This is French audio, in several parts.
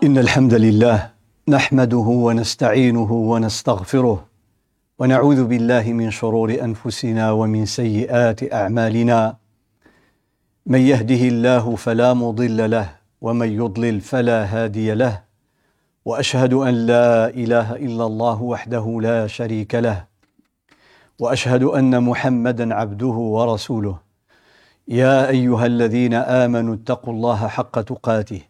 إن الحمد لله نحمده ونستعينه ونستغفره ونعوذ بالله من شرور أنفسنا ومن سيئات أعمالنا. من يهده الله فلا مضل له ومن يضلل فلا هادي له. وأشهد أن لا إله إلا الله وحده لا شريك له. وأشهد أن محمدا عبده ورسوله. يا أيها الذين آمنوا اتقوا الله حق تقاته.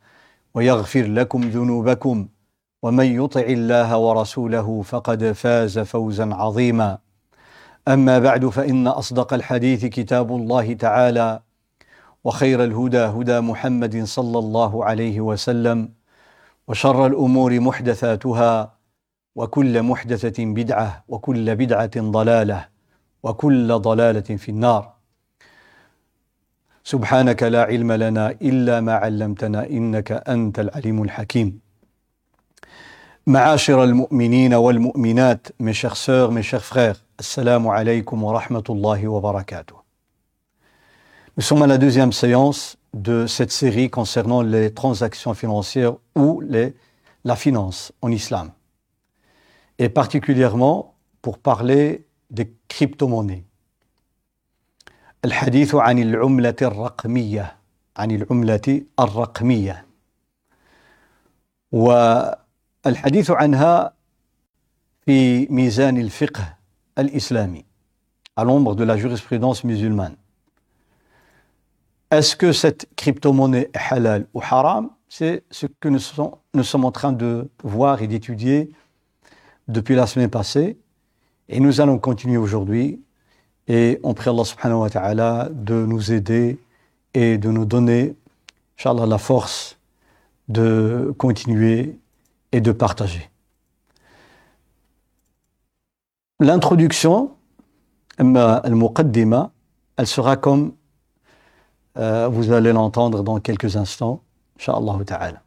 ويغفر لكم ذنوبكم ومن يطع الله ورسوله فقد فاز فوزا عظيما. أما بعد فإن أصدق الحديث كتاب الله تعالى وخير الهدى هدى محمد صلى الله عليه وسلم وشر الأمور محدثاتها وكل محدثة بدعة وكل بدعة ضلالة وكل ضلالة في النار. سبحانك لا علم لنا الا ما علمتنا انك انت العليم الحكيم معاشر المؤمنين والمؤمنات mes chères sœurs mes chers frères assalamu alaykum wa rahmatullahi wa barakatuh Nous sommes à la deuxième séance de cette série concernant les transactions financières ou les, la finance en islam. Et particulièrement pour parler des crypto-monnaies. الحديث عن العملة الرقمية عن العملة الرقمية والحديث عنها في ميزان الفقه الإسلامي à l'ombre de la jurisprudence musulmane. Est-ce que cette crypto-monnaie est halal ou haram C'est ce que nous, sommes, nous sommes en train de voir et d'étudier depuis la semaine passée. Et nous allons continuer aujourd'hui. Et on prie Allah subhanahu wa ta'ala de nous aider et de nous donner, Inch'Allah, la force de continuer et de partager. L'introduction, al-muqaddima, elle sera comme euh, vous allez l'entendre dans quelques instants, Inch'Allah ta'ala.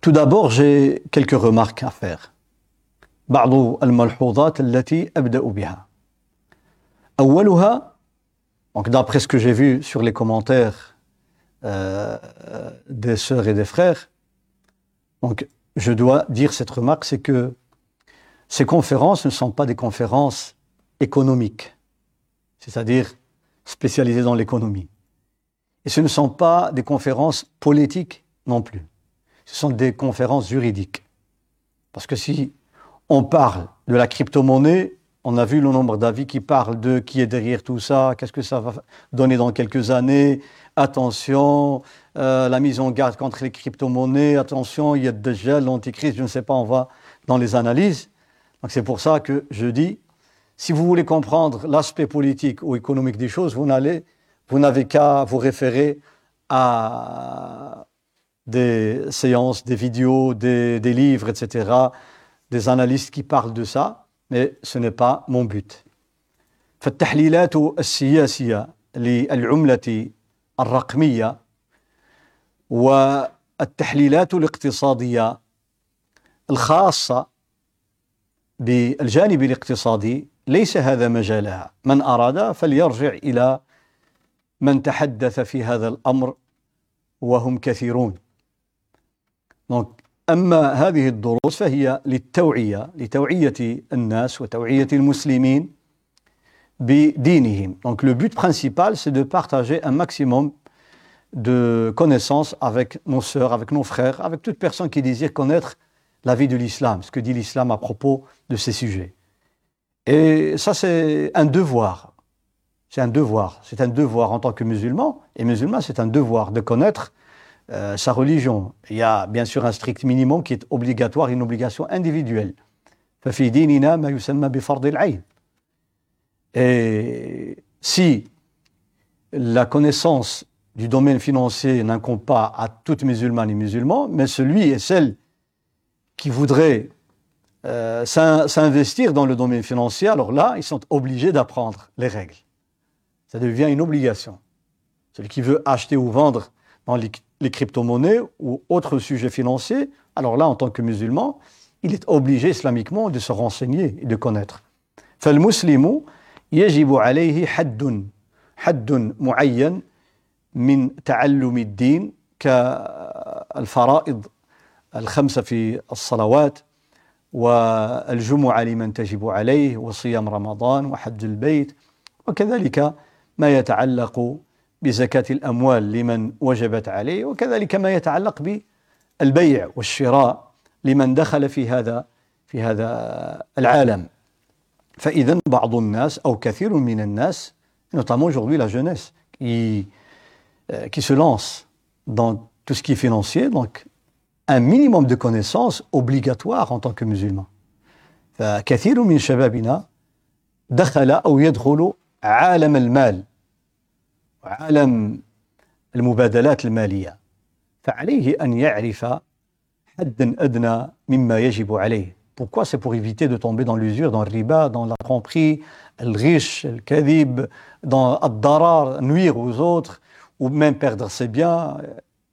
Tout d'abord, j'ai quelques remarques à faire. بعض الملحوظات التي أبدأ بها. donc d'après ce que j'ai vu sur les commentaires euh, des sœurs et des frères, donc je dois dire cette remarque, c'est que ces conférences ne sont pas des conférences économiques, c'est-à-dire spécialisées dans l'économie. Et ce ne sont pas des conférences politiques non plus. Ce sont des conférences juridiques. Parce que si on parle de la crypto-monnaie, on a vu le nombre d'avis qui parlent de qui est derrière tout ça, qu'est-ce que ça va donner dans quelques années, attention, euh, la mise en garde contre les crypto-monnaies, attention, il y a déjà l'antichrist, je ne sais pas, on va dans les analyses. Donc c'est pour ça que je dis, si vous voulez comprendre l'aspect politique ou économique des choses, vous n'allez, vous n'avez qu'à vous référer à des séances, des vidéos, des, des livres, etc., des analystes qui parlent de ça, mais ce n'est pas mon but. فالتحليلات السياسية للعملة الرقمية والتحليلات الاقتصادية الخاصة بالجانب الاقتصادي ليس هذا مجالها من أراد فليرجع إلى من تحدث في هذا الأمر وهم كثيرون Donc, أما هذه الدروس فهي للتوعية لتوعية الناس وتوعية المسلمين بدينهم Donc le but principal c'est de partager un maximum de connaissances avec nos sœurs, avec nos frères, avec toute personne qui désire connaître la vie de l'islam, ce que dit l'islam à propos de ces sujets. Et ça, c'est un devoir. C'est un devoir. C'est un devoir en tant que musulman. Et musulman, c'est un devoir de connaître euh, sa religion. Il y a bien sûr un strict minimum qui est obligatoire, une obligation individuelle. Et si la connaissance du domaine financier n'incombe pas à toutes musulmanes et musulmans, mais celui et celle qui voudraient euh, s'investir dans le domaine financier, alors là, ils sont obligés d'apprendre les règles. Ça devient une obligation. Celui qui veut acheter ou vendre dans les, crypto-monnaies ou autres sujets financiers, alors là, en tant que musulman, il est obligé islamiquement de se renseigner et de connaître. فالمسلم يجب عليه حد حد معين من تعلم الدين كالفرائض الخمسة في الصلوات والجمعة لمن تجب عليه وصيام رمضان وحج البيت وكذلك ما يتعلق بزكاة الأموال لمن وجبت عليه وكذلك ما يتعلق بالبيع والشراء لمن دخل في هذا في هذا العالم. فإذا بعض الناس أو كثير من الناس notamment aujourd'hui la jeunesse qui, euh, qui se lance dans tout ce qui est financier donc un minimum de connaissances obligatoire en tant que musulman. فكثير من شبابنا دخل أو يدخل عالم المال. وعالم المبادلات المالية فعليه أن يعرف حدا أدنى مما يجب عليه Pourquoi C'est pour éviter de tomber dans l'usure, dans le riba, dans la tromperie, le riche, le kadib, dans darar, nuire aux autres, ou même perdre ses biens,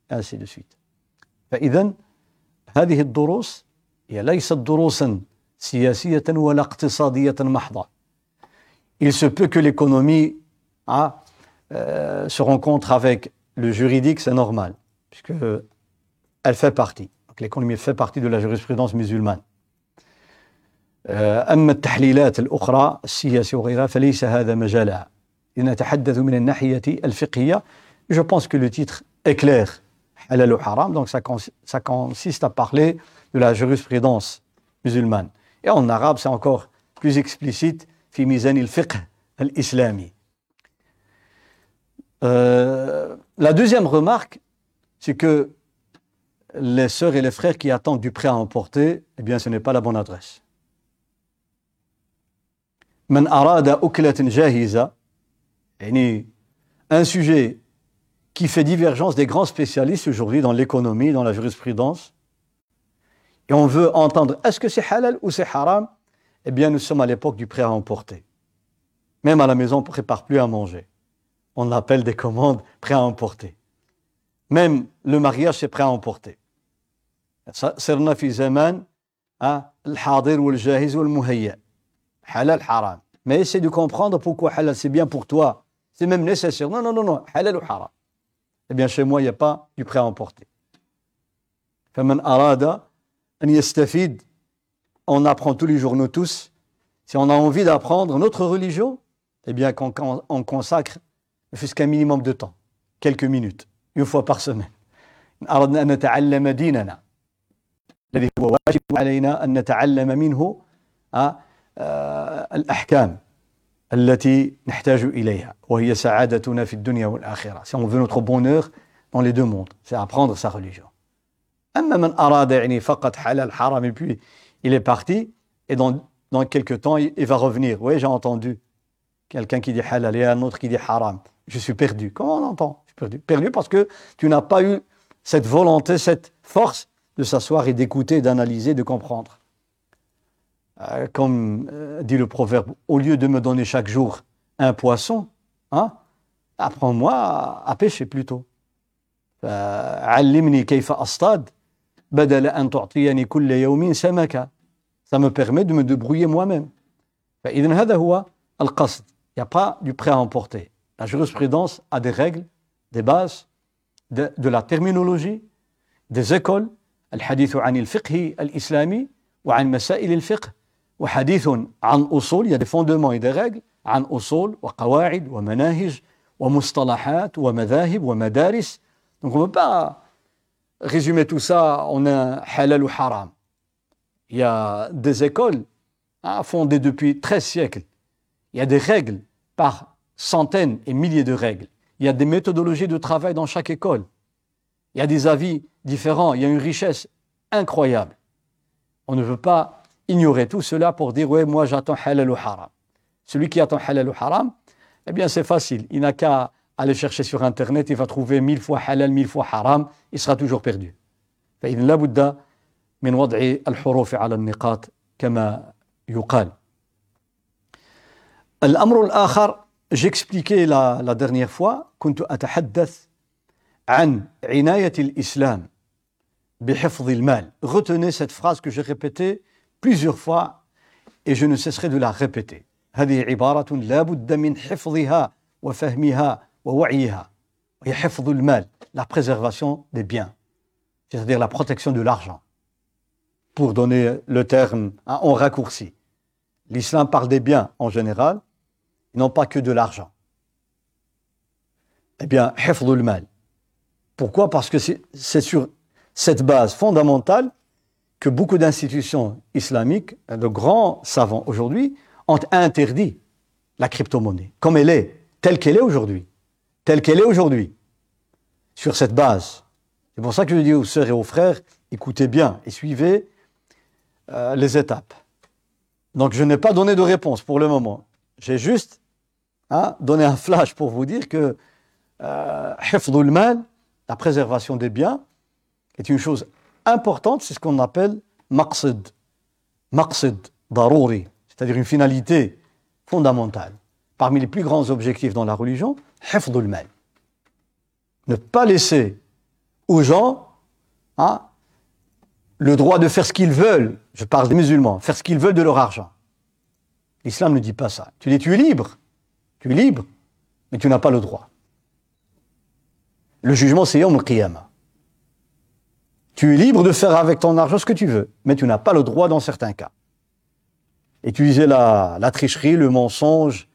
ainsi de suite. فإذا هذه الدروس هي ليست دروسا سياسية ولا اقتصادية محضة. Il se peut que l'économie hein, euh, se rencontre avec le juridique, c'est normal, puisque elle fait partie. L'économie fait partie de la jurisprudence musulmane. أما التحليلات الأخرى السياسية وغيرها فليس هذا مجالها لنتحدث من الناحية الفقهية je pense que le titre est clair halal ou haram donc ça, ça consiste à parler de la jurisprudence musulmane et en arabe c'est encore plus explicite في ميزان الفقه الإسلامي Euh, la deuxième remarque, c'est que les sœurs et les frères qui attendent du prêt à emporter, eh bien, ce n'est pas la bonne adresse. un sujet qui fait divergence des grands spécialistes aujourd'hui dans l'économie, dans la jurisprudence. Et on veut entendre est-ce que c'est halal ou c'est haram? Eh bien, nous sommes à l'époque du prêt à emporter. Même à la maison, on ne prépare plus à manger On appelle des commandes prêt à emporter. Même le mariage, c'est prêt à emporter. صرنا في زمان الحاضر والجاهز والمهيأ halal, haram. Mais essaie de comprendre pourquoi halal, c'est bien pour toi. C'est même nécessaire. Non, non, non, non, halal ou haram. Eh bien, chez moi, il n'y a pas du prêt à emporter. فمن أراد أن يستفيد on apprend tous les jours, nous tous. Si on a envie d'apprendre notre religion, eh bien, qu'on on consacre jusqu'à un minimum de temps, quelques minutes, une fois par semaine. أردنا أن نتعلم ديننا الذي هو واجب علينا أن نتعلم منه الأحكام التي نحتاج إليها وهي سعادتنا في الدنيا والآخرة si on veut notre bonheur dans les deux mondes c'est apprendre sa religion أما من أراد يعني فقط حلال حرام et puis il est parti et dans, dans quelques temps il, il va revenir oui j'ai entendu quelqu'un qui dit halal et un autre qui dit haram je suis perdu. Comment on entend? Je suis perdu. Parce que tu n'as pas eu cette volonté, cette force de s'asseoir et d'écouter, d'analyser, de comprendre. Euh, comme euh, dit le proverbe, au lieu de me donner chaque jour un poisson, hein, apprends-moi à, à, pêcher plutôt. Euh, Ça me permet de me débrouiller moi-même. Il n'y a pas du prêt à emporter. la jurisprudence a des règles des bases de, de la terminologie des écoles الحديث عن الفقه الإسلامي وعن مسائل الفقه وحديث عن أصول il y a des fondements et des règles عن أصول وقواعد ومناهج ومصطلحات ومذاهب ومدارس donc on ne peut pas résumer tout ça en un halal ou haram il y a des écoles hein, fondées depuis 13 siècles il y a des règles par centaines et milliers de règles il y a des méthodologies de travail dans chaque école il y a des avis différents il y a une richesse incroyable on ne veut pas ignorer tout cela pour dire ouais moi j'attends halal ou haram celui qui attend halal ou haram eh bien c'est facile il n'a qu'à aller chercher sur Internet, il va trouver mille fois halal, mille fois haram, il sera toujours perdu. فإذا لا بد من وضع الحروف على النقاط كما يقال. الأمر الآخر j'expliquais la, la dernière fois كنت أتحدث عن عناية الإسلام بحفظ المال. Retenez cette phrase que j'ai répétée plusieurs fois et je ne cesserai de la répéter. هذه عبارة لا بد من حفظها وفهمها ووعيها وهي حفظ المال la préservation des biens c'est-à-dire la protection de l'argent pour donner le terme hein, en raccourci l'islam parle des biens en général et non pas que de l'argent. Eh bien, hifdul mal. Pourquoi? Parce que c'est sur cette base fondamentale que beaucoup d'institutions islamiques, de grands savants aujourd'hui, ont interdit la crypto-monnaie, comme elle est, telle qu'elle est aujourd'hui, telle qu'elle est aujourd'hui, sur cette base. C'est pour ça que je dis aux sœurs et aux frères, écoutez bien et suivez euh, les étapes. Donc je n'ai pas donné de réponse pour le moment. J'ai juste hein, donné un flash pour vous dire que euh, la préservation des biens, est une chose importante, c'est ce qu'on appelle maqsid, maqsid, c'est-à-dire une finalité fondamentale. Parmi les plus grands objectifs dans la religion, mal. Ne pas laisser aux gens hein, le droit de faire ce qu'ils veulent, je parle des musulmans, faire ce qu'ils veulent de leur argent. L'islam ne dit pas ça. Tu dis, tu es libre, tu es libre, mais tu n'as pas le droit. Le jugement, c'est Yom Qiyamah. Tu es libre de faire avec ton argent ce que tu veux, mais tu n'as pas le droit dans certains cas utiliser la, la tricherie, le mensonge,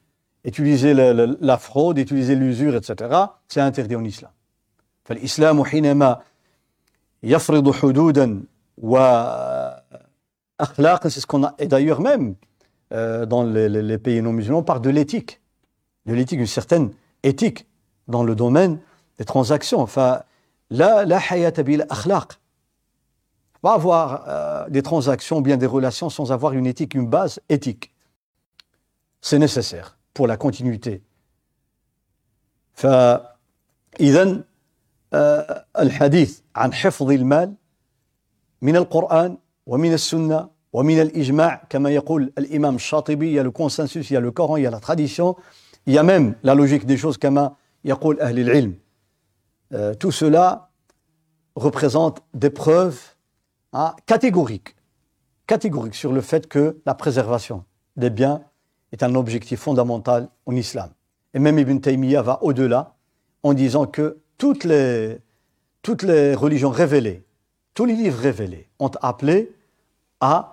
utiliser la, la, la fraude, utiliser l'usure, etc., c'est interdit en islam. فالإسلام حينما يفرض حدودا وأخلاقا c'est ce qu'on a et d'ailleurs même euh, dans les, les, les pays non musulmans on parle de l'éthique de l'éthique une certaine éthique dans le domaine des transactions فلا لا حياة بالأخلاق va avoir euh, des transactions, bien des relations sans avoir une éthique, une base éthique. C'est nécessaire pour la continuité. فإذا الحديث عن حفظ المال من القرآن ومن السنة ومن الإجماع كما يقول الإمام الشاطبي il y a le consensus, il y a le Coran, il y a la tradition, il y a même la logique des choses كما يقول أهل العلم. Euh, tout cela représente des preuves hein, catégorique, catégorique sur le fait que la préservation des biens est un objectif fondamental en islam. Et même Ibn Taymiyyah va au-delà en disant que toutes les, toutes les religions révélées, tous les livres révélés ont appelé à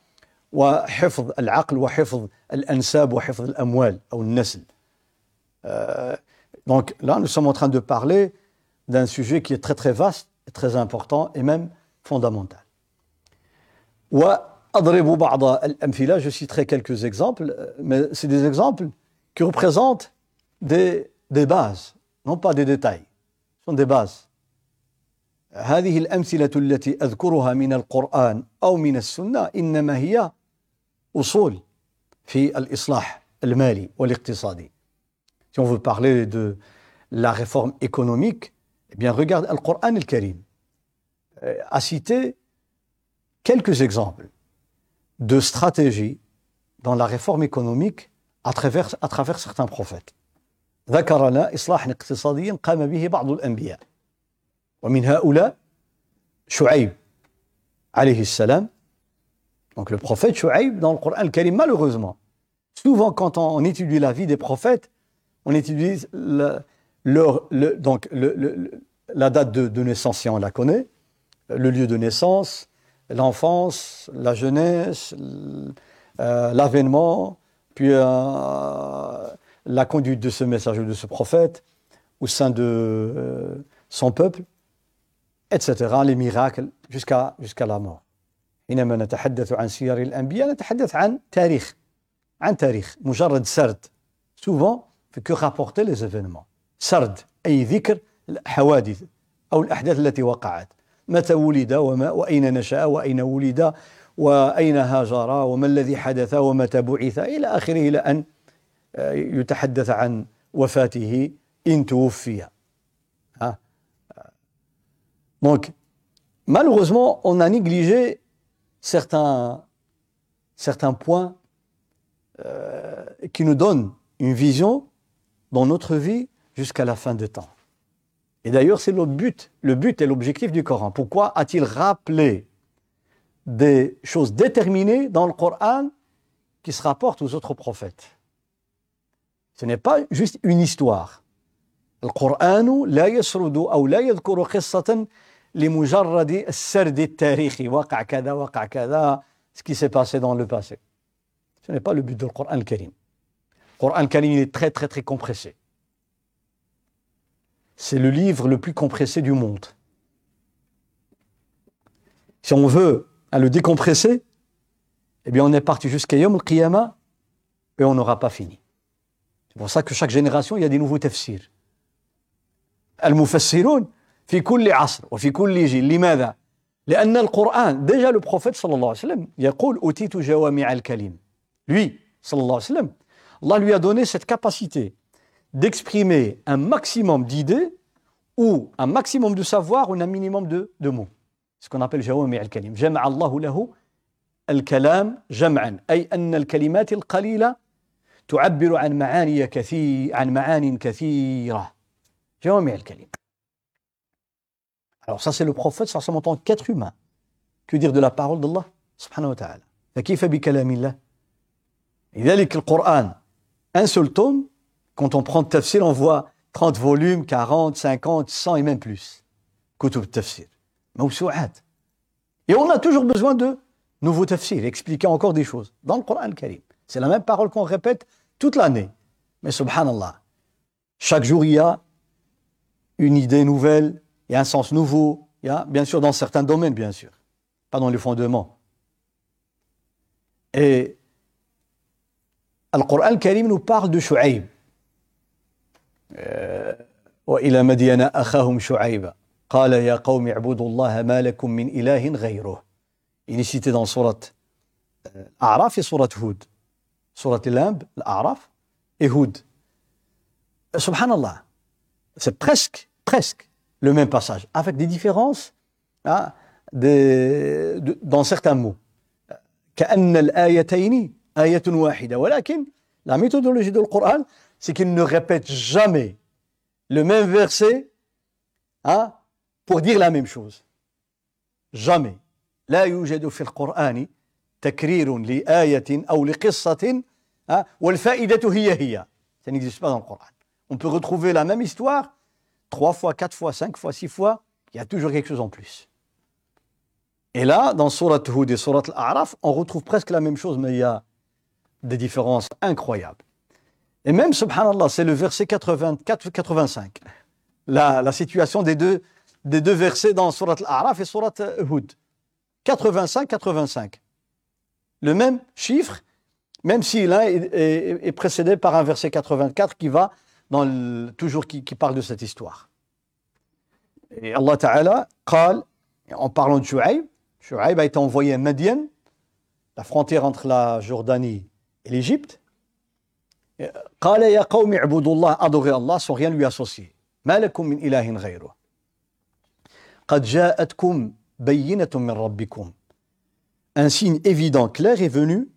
وحفظ العقل وحفظ الأنساب وحفظ الأموال أو النسل Donc là, nous sommes en train de parler d'un sujet qui est très très vaste, très important et même fondamental. أضرب بعض الأمثلة je citerai quelques exemples mais c'est des exemples qui représentent des, des bases non pas des détails ce sont des bases هذه الأمثلة التي أذكرها من القرآن أو من السنة إنما هي أصول في الإصلاح المالي والاقتصادي si on veut parler de la réforme économique eh bien regarde le Coran al-Karim a cité quelques exemples de stratégie dans la réforme économique à travers, à travers certains prophètes. ذكر لنا إصلاحا اقتصاديا قام به بعض الأنبياء ومن هؤلاء شعيب عليه السلام donc le prophète Shu'aib dans le Coran al-Karim malheureusement souvent quand on étudie la vie des prophètes on étudie donc la date de, naissance si on la connaît le lieu de naissance l'enfance, la jeunesse, euh, l'avènement, puis euh, la conduite de ce message de ce prophète au sein de euh, son peuple. etc. les miracles jusqu'à la mort حينما نتحدث عن سير الأنبياء نتحدث عن تاريخ عن تاريخ مجرد سرد. Souvent fait que rapporter les événements. سرد أي ذكر الحوادث أو الأحداث التي وقعت. متى ولد وما وأين نشأ وأين ولد وأين هاجر وما الذي حدث ومتى بعث. إلى آخره إلى أن يتحدث عن وفاته إن توفي. Donc, malheureusement, on a négligé certains, certains points euh, qui nous donnent une vision dans notre vie jusqu'à la fin des temps. Et d'ailleurs, c'est notre but, le but et l'objectif du Coran. Pourquoi a-t-il rappelé des choses déterminées dans le Coran qui se rapportent aux autres prophètes? Ce n'est pas juste une histoire. Le Coran, la yasrudu ou la yadkuru qissatan لمجرد السرد التاريخي وقع كذا وقع كذا ce qui s'est passé dans le passé. Ce n'est pas le but du Coran al-Karim. Le Coran al-Karim est très très très compressé. C'est le livre le plus compressé du monde. Si on veut à le décompresser, eh bien on est parti jusqu'à Yom al-Qiyamah et on n'aura pas fini. C'est pour ça que chaque génération, il y a des nouveaux tafsirs. Al-Mufassirun, في كل عصر وفي كل جيل لماذا؟ لأن القرآن déjà le prophète صلى الله عليه وسلم يقول أوتيت جوامع الكلم lui صلى الله عليه وسلم Allah lui a donné cette capacité d'exprimer un maximum d'idées ou un maximum de savoir ou un minimum de, de mots. Ce qu'on appelle جوامع الكلم. جمع الله له الكلام جمعا أي أن الكلمات القليلة تعبر عن معاني كثير عن معان كثيرة. جوامع الكلم. Alors ça c'est le prophète ça en tant qu'être humain. Que dire de la parole d'Allah subhanahu wa ta'ala فكيف بكلام الله لذلك القرآن un seul tome quand on prend le tafsir on voit 30 volumes 40 50 100 et même plus كتب التفسير موسوعات et on a toujours besoin de nouveaux tafsirs expliquant encore des choses dans le Coran al-Karim c'est la même parole qu'on répète toute l'année mais subhanallah chaque jour il y a une idée nouvelle il y a un sens nouveau, il y a, bien sûr dans certains domaines, bien sûr, pas dans les fondements. Et le Coran al-Karim nous parle de Shu'aib. وإلى مدين أخاهم شعيبا قال يا قوم اعبدوا الله ما لكم من إله غيره Il est cité dans surat A'raf et surat Hud. Surat Al-Anb, l'A'raf et Hud. Subhanallah, c'est presque, presque le même passage, avec des différences hein, de, de, dans certains mots. كأن الآيتين آية واحدة ولكن la méthodologie du Coran c'est qu'il ne répète jamais le même verset hein, pour dire la même chose jamais لا يوجد في القرآن تكرير لآية أو لقصة hein, والفائدة هي هي ça n'existe pas dans le Coran on peut retrouver la même histoire trois fois, quatre fois, cinq fois, six fois, il y a toujours quelque chose en plus. Et là, dans Surat Hud et Surat Al-A'raf, on retrouve presque la même chose, mais il y a des différences incroyables. Et même, subhanallah, c'est le verset 84-85. La, la situation des deux, des deux versets dans Surat Al-A'raf et Surat Hud. 85-85. Le même chiffre, même si l'un est, précédé par un verset 84 qui va dans le, toujours qui, qui, parle de cette histoire. Et Allah Ta'ala, قال, en parlant de Shu'aib, Shu'aib a été envoyé à Madian, la frontière entre la Jordanie et l'Égypte. قال يا قوم اعبدوا الله adorez Allah sans rien lui associer. ما لكم من إله غيره. قد جاءتكم بينة من ربكم. Un signe évident, clair est venu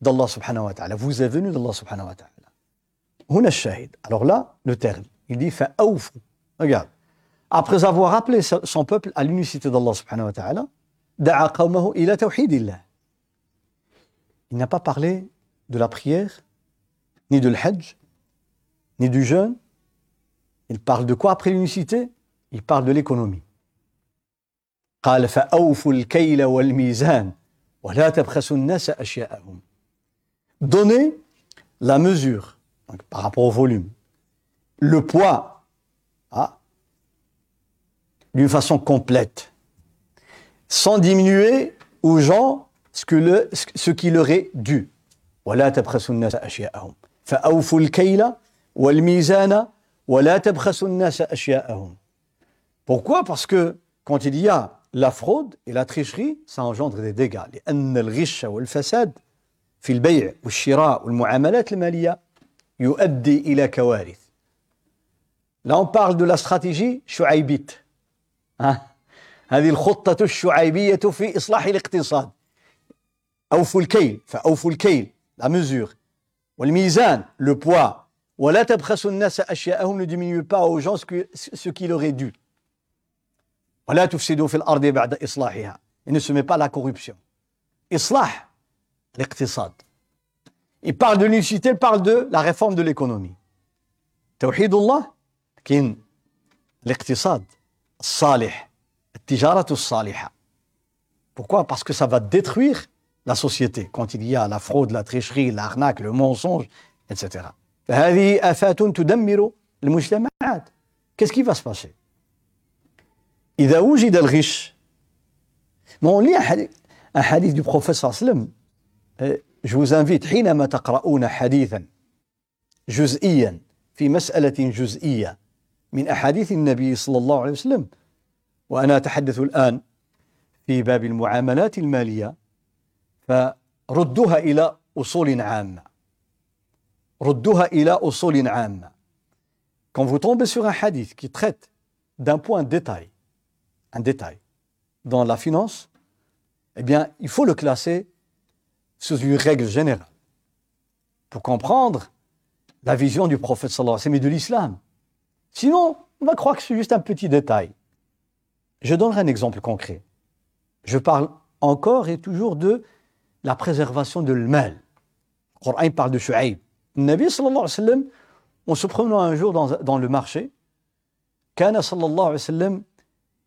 d'Allah subhanahu wa ta'ala. Vous est venu d'Allah subhanahu wa ta'ala. Alors là, le terme, il dit Regarde. Après avoir appelé son peuple à l'unicité d'Allah il n'a pas parlé de la prière, ni de l'hajj, ni du jeûne. Il parle de quoi après l'unicité? Il parle de l'économie. Donnez la mesure donc, par rapport au volume, le poids, ah, d'une façon complète, sans diminuer aux gens ce, que le, ce qui leur est dû. ولا تبخسوا الناس أشياءهم فأوفوا الكيل والميزان ولا تبخسوا الناس أشياءهم Pourquoi Parce que quand il y a la fraude et la tricherie, ça engendre des dégâts. لأن الغش والفساد في البيع والشراء والمعاملات المالية يؤدي إلى كوارث. Là, on parle de la شعيبيت. هذه الخطة الشعيبية في إصلاح الاقتصاد. أوفوا الكيل فأوفوا الكيل la mesure. والميزان le poids. ولا تبخسوا الناس أشياءهم ne diminue pas aux gens ce, que, ce qui leur est dû. ولا تفسدوا في الأرض بعد إصلاحها. Met pas à la corruption. إصلاح الاقتصاد. Il parle de l'unicité, il parle de la réforme de l'économie. توحيد الله لكن الاقتصاد الصالح التجارة الصالحة. Pourquoi Parce que ça va détruire la société quand il y a la fraude, la tricherie, l'arnaque, le mensonge, etc. فهذه آفات تدمر المجتمعات. Qu'est-ce qui va se passer إذا وجد الغش Mais on lit un hadith, un hadith du prophète sallam. Je vous invite حينما تقرؤون حديثا جزئيا في مسألة جزئية من أحاديث النبي صلى الله عليه وسلم وأنا أتحدث الآن في باب المعاملات المالية فردوها إلى أصول عامة. ردوها إلى أصول عامة. Quand vous tombez sur un hadith qui traite d'un point détail, un détail dans la finance, eh bien, il faut le classer sous une règle générale pour comprendre la vision du prophète sallallahu alayhi wa sallam et de l'islam. Sinon, on va croire que c'est juste un petit détail. Je donnerai un exemple concret. Je parle encore et toujours de la préservation de l'mal. Le Coran parle de Shu'aib. Le Nabi sallallahu alayhi wa sallam, en se promenant un jour dans, dans le marché, كان صلى الله عليه وسلم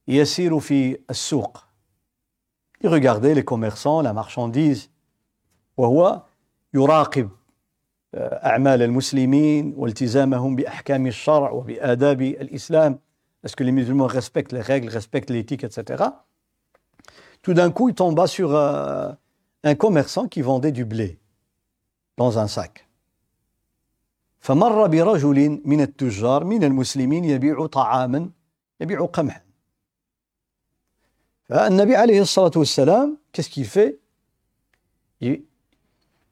يسير في السوق. Il regardait les commerçants, la marchandise, وهو يراقب أعمال المسلمين والتزامهم بأحكام الشرع وبآداب الإسلام. Est-ce que les musulmans respectent les règles, respectent l'éthique, etc. Tout d'un coup, il tomba sur euh, un commerçant qui vendait du blé dans un sac. qu'est-ce qu'il fait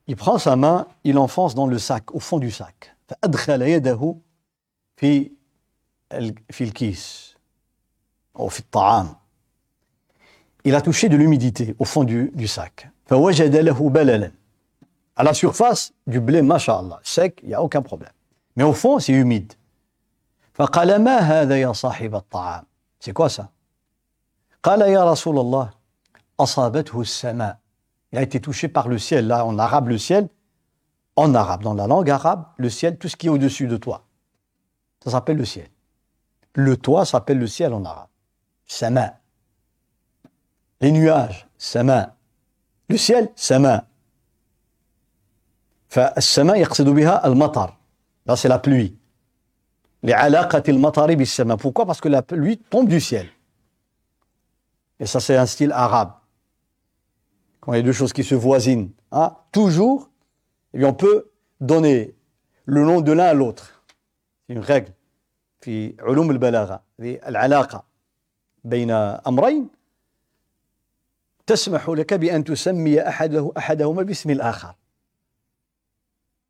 il prend sa main il l'enfonce dans le sac au fond du sac فأدخل يده في في الكيس أو في الطعام il a touché de l'humidité au fond du, du sac فوجد له بللا À la surface, du blé, mashallah, sec, il n'y a aucun problème. Mais au fond, c'est humide. فقال ما هذا يا صاحب الطعام C'est quoi ça قال يا رسول الله أصابته السماء Il a été touché par le ciel. Là, en arabe, le ciel, en arabe, dans la langue arabe, le ciel, tout ce qui est au-dessus de toi. Ça s'appelle le ciel. Le toit s'appelle le ciel en arabe. Sama. Les nuages, sama. Le ciel, sama. فالسماء يقصد بها المطر. Là, c'est la pluie. لعلاقة المطر بالسماء. Pourquoi Parce que la pluie tombe du ciel. Et ça, c'est un style arabe. Quand il y a deux choses qui se voisinent, hein, toujours, et bien on peut donner le nom de l'un à l'autre. C'est une règle. في علوم البلاغة العلاقة بين أمرين تسمح لك بأن تسمي أحده أحدهما باسم الآخر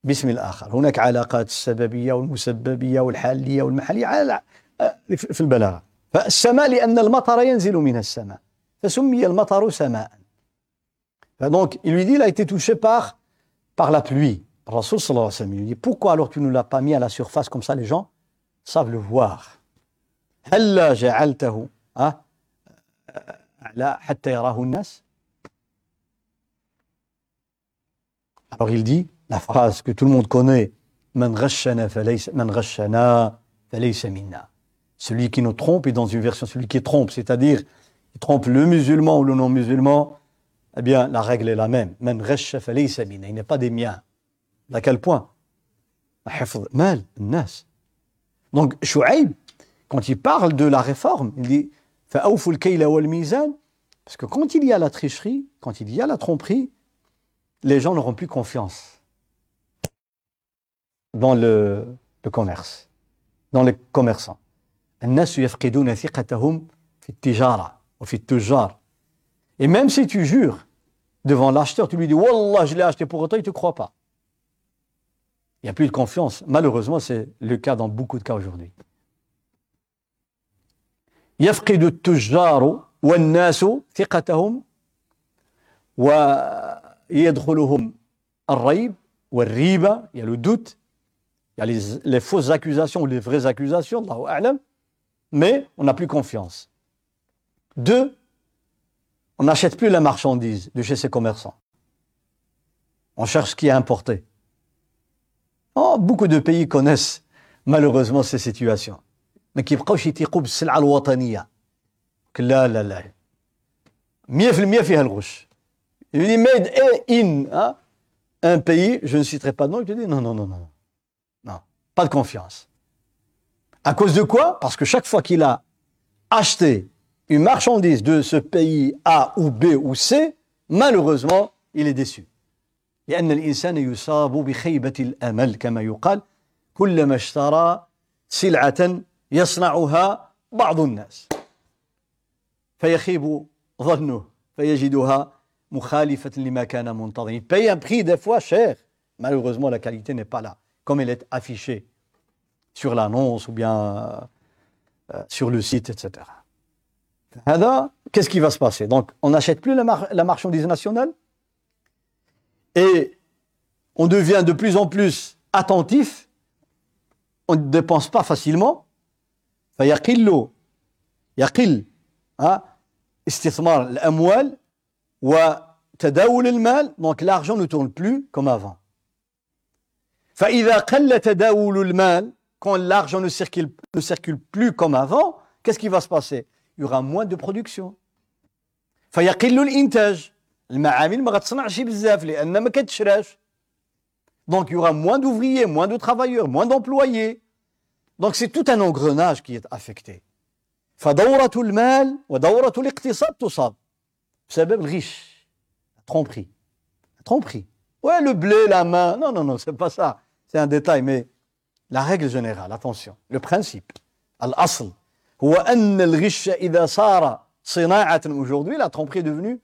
باسم الآخر هناك علاقات السببية والمسببية والحالية والمحلية على في البلاغة فالسماء لأن المطر ينزل من السماء فسمي المطر سماء Ben donc, il lui dit, il a été touché par, par la pluie. Rasul sallallahu alayhi wa sallam, dit, pourquoi alors tu ne l'as pas mis à la surface comme ça, les gens savent le voir. Hein, euh, alors il dit la phrase que tout le monde connaît, Celui qui nous trompe est dans une version, celui qui trompe, c'est-à-dire il trompe le musulman ou le non-musulman, eh bien la règle est la même. Man ghasha falaysa minna, il n'est pas des miens. À quel point mal, nas. Donc Shu'aib, quand il parle de la réforme, il dit Parce que quand il y a la tricherie, quand il y a la tromperie, les gens n'auront plus confiance dans le, le commerce, dans les commerçants. الناس يفقدون ثقتهم في التجارة وفي التجار. Et même si tu jures devant l'acheteur, tu lui dis Wallah, je l'ai acheté pour toi, il ne te croit pas. Il n'y a plus de confiance. Malheureusement, c'est le cas dans beaucoup de cas aujourd'hui. يفقد التجار والناس ثقتهم ويدخلهم الريب والريبة il y a le doute il y a les, les fausses accusations ou les vraies accusations Allahu a'lam mais on n'a plus confiance deux on n'achète plus la marchandise de chez ces commerçants on cherche ce qui est importé oh, beaucoup de pays connaissent malheureusement ces situations ما كيبقاوش يتيقوا بالسلعه الوطنيه لا لا لا 100% فيها الغش يقول لي ميد ان un pays, je ne citerai pas de nom, je dis non, non, non, non, non, pas de confiance. À cause de quoi Parce que chaque fois qu'il a acheté une marchandise de ce pays A ou B ou C, malheureusement, il est déçu. لأن الإنسان يصاب بخيبة الأمل كما يقال كلما اشترى سلعة يصنعها بعض الناس فيخيب ظنه فيجدها مخالفة لما كان منتظر. Il paye un prix des fois cher. Malheureusement, la qualité n'est pas là, comme elle est affichée sur l'annonce ou bien euh, sur le site, etc. هذا, qu'est-ce qui va se passer Donc, on n'achète plus la, mar la marchandise nationale et on devient de plus en plus attentif, on ne dépense pas facilement, فيقل يقل استثمار الأموال وتداول المال donc l'argent ne tourne plus comme avant فإذا قل تداول المال quand l'argent ne circule, ne circule plus comme avant qu'est-ce qui va se passer il y aura moins de production فيقل الإنتاج المعامل ما غتصنعش بزاف لأن ما كتشراش donc il y aura moins d'ouvriers moins de travailleurs moins d'employés Donc c'est tout un engrenage qui est affecté. فدورة المال ودورة الاقتصاد تصاب بسبب الغش la tromperie la tromperie ouais le blé la main non non non c'est pas ça c'est un détail mais la règle générale attention le principe الأصل Aujourd'hui, la tromperie est devenue,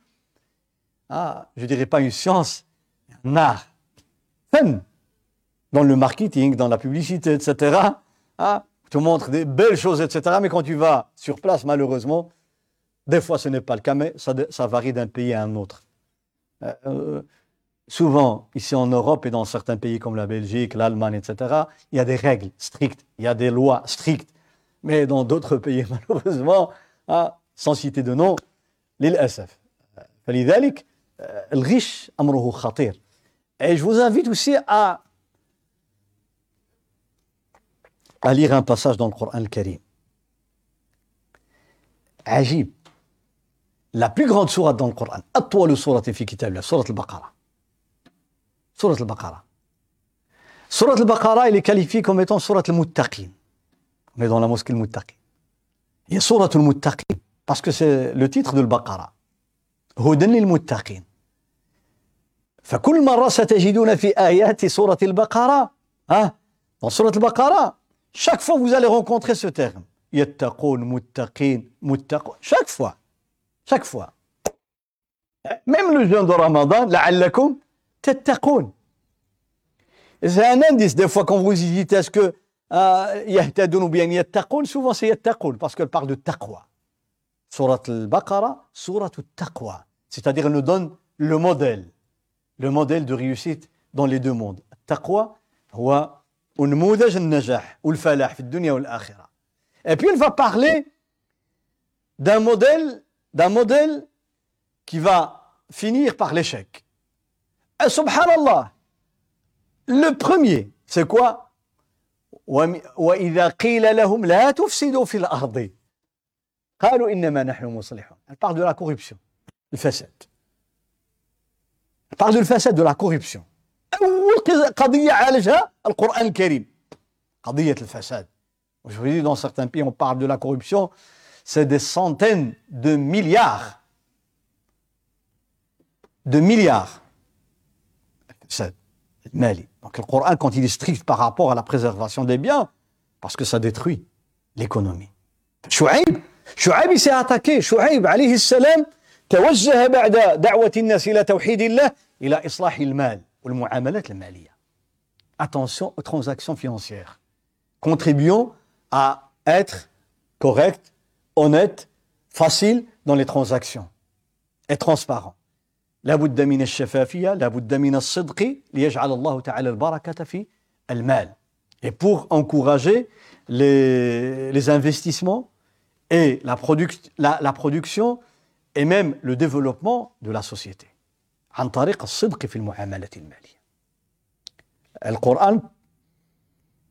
ah, je ne dirais pas une science, un art. Dans le marketing, dans la publicité, etc. Ah, on te montre des belles choses, etc. Mais quand tu vas sur place, malheureusement, des fois ce n'est pas le cas, mais ça, varie d'un pays à un autre. Euh, euh, souvent, ici en Europe et dans certains pays comme la Belgique, l'Allemagne, etc., il y a des règles strictes, il y a des lois strictes Mais dans d'autres pays, malheureusement, ah, sans citer de nom, للأسف. فلذلك الغش أمره خطير. Et je vous invite aussi à à lire un passage dans le Coran al-Karim. Ajib. La plus grande sourate dans le Coran, أطول سورة في كتاب الله سورة البقرة. سورة البقرة. سورة البقرة, elle est qualifiée comme étant سورة المتقين. On est dans la mosquée المتقين. Il y a سورة المتقين parce que c'est le titre de البقرة. هدى للمتقين. فكل مرة ستجدون في آيات سورة البقرة ها dans سورة البقرة Chaque fois, vous allez rencontrer ce terme. Yattaqoun, muttaqin, muttaqoun. Chaque fois. Chaque fois. Même le jeûne de Ramadan, la'allakum tattaqoun. C'est un indice, des fois, quand vous dites est-ce que euh, yahtadoun ou bien yattaqoun, souvent c'est yattaqoun, parce qu'elle parle de taqwa. Surat al-Baqarah, surat al-taqwa. C'est-à-dire, elle nous donne le modèle, le modèle de réussite dans les deux mondes. Taqwa, wa ونموذج النجاح والفلاح في الدنيا والآخرة. Et puis elle va parler d'un modèle, d'un modèle qui va finir par l'échec. Et subhanallah, le premier, c'est quoi وإذا قيل لهم لا تفسدوا في الأرض قالوا إنما نحن مصلحون. Elle parle de la corruption, le fasad. Elle parle de le fasad, de la corruption. أول قضية عالجها القرآن الكريم قضية الفساد Aujourd'hui, dans certains pays, on parle de la corruption. c'est des centaines de milliards. De milliards. C'est Mali. Donc le Coran, quand il est strict par rapport à la préservation des biens, parce que ça détruit l'économie. Chouaib, Chouaib il s'est attaqué. Chouaib, alayhi salam, توجه بعد دعوة الناس إلى توحيد الله إلى إصلاح المال والمعاملات المالية. Attention aux transactions financières. Contribuons à être correct, honnête, facile dans les transactions et transparent. لابد من الشفافية لابد من الصدق ليجعل الله تعالى البركة في المال et pour encourager les, les investissements et la, produc la, la, production et même le développement de la société عن طريق الصدق في المعاملة المالية القرآن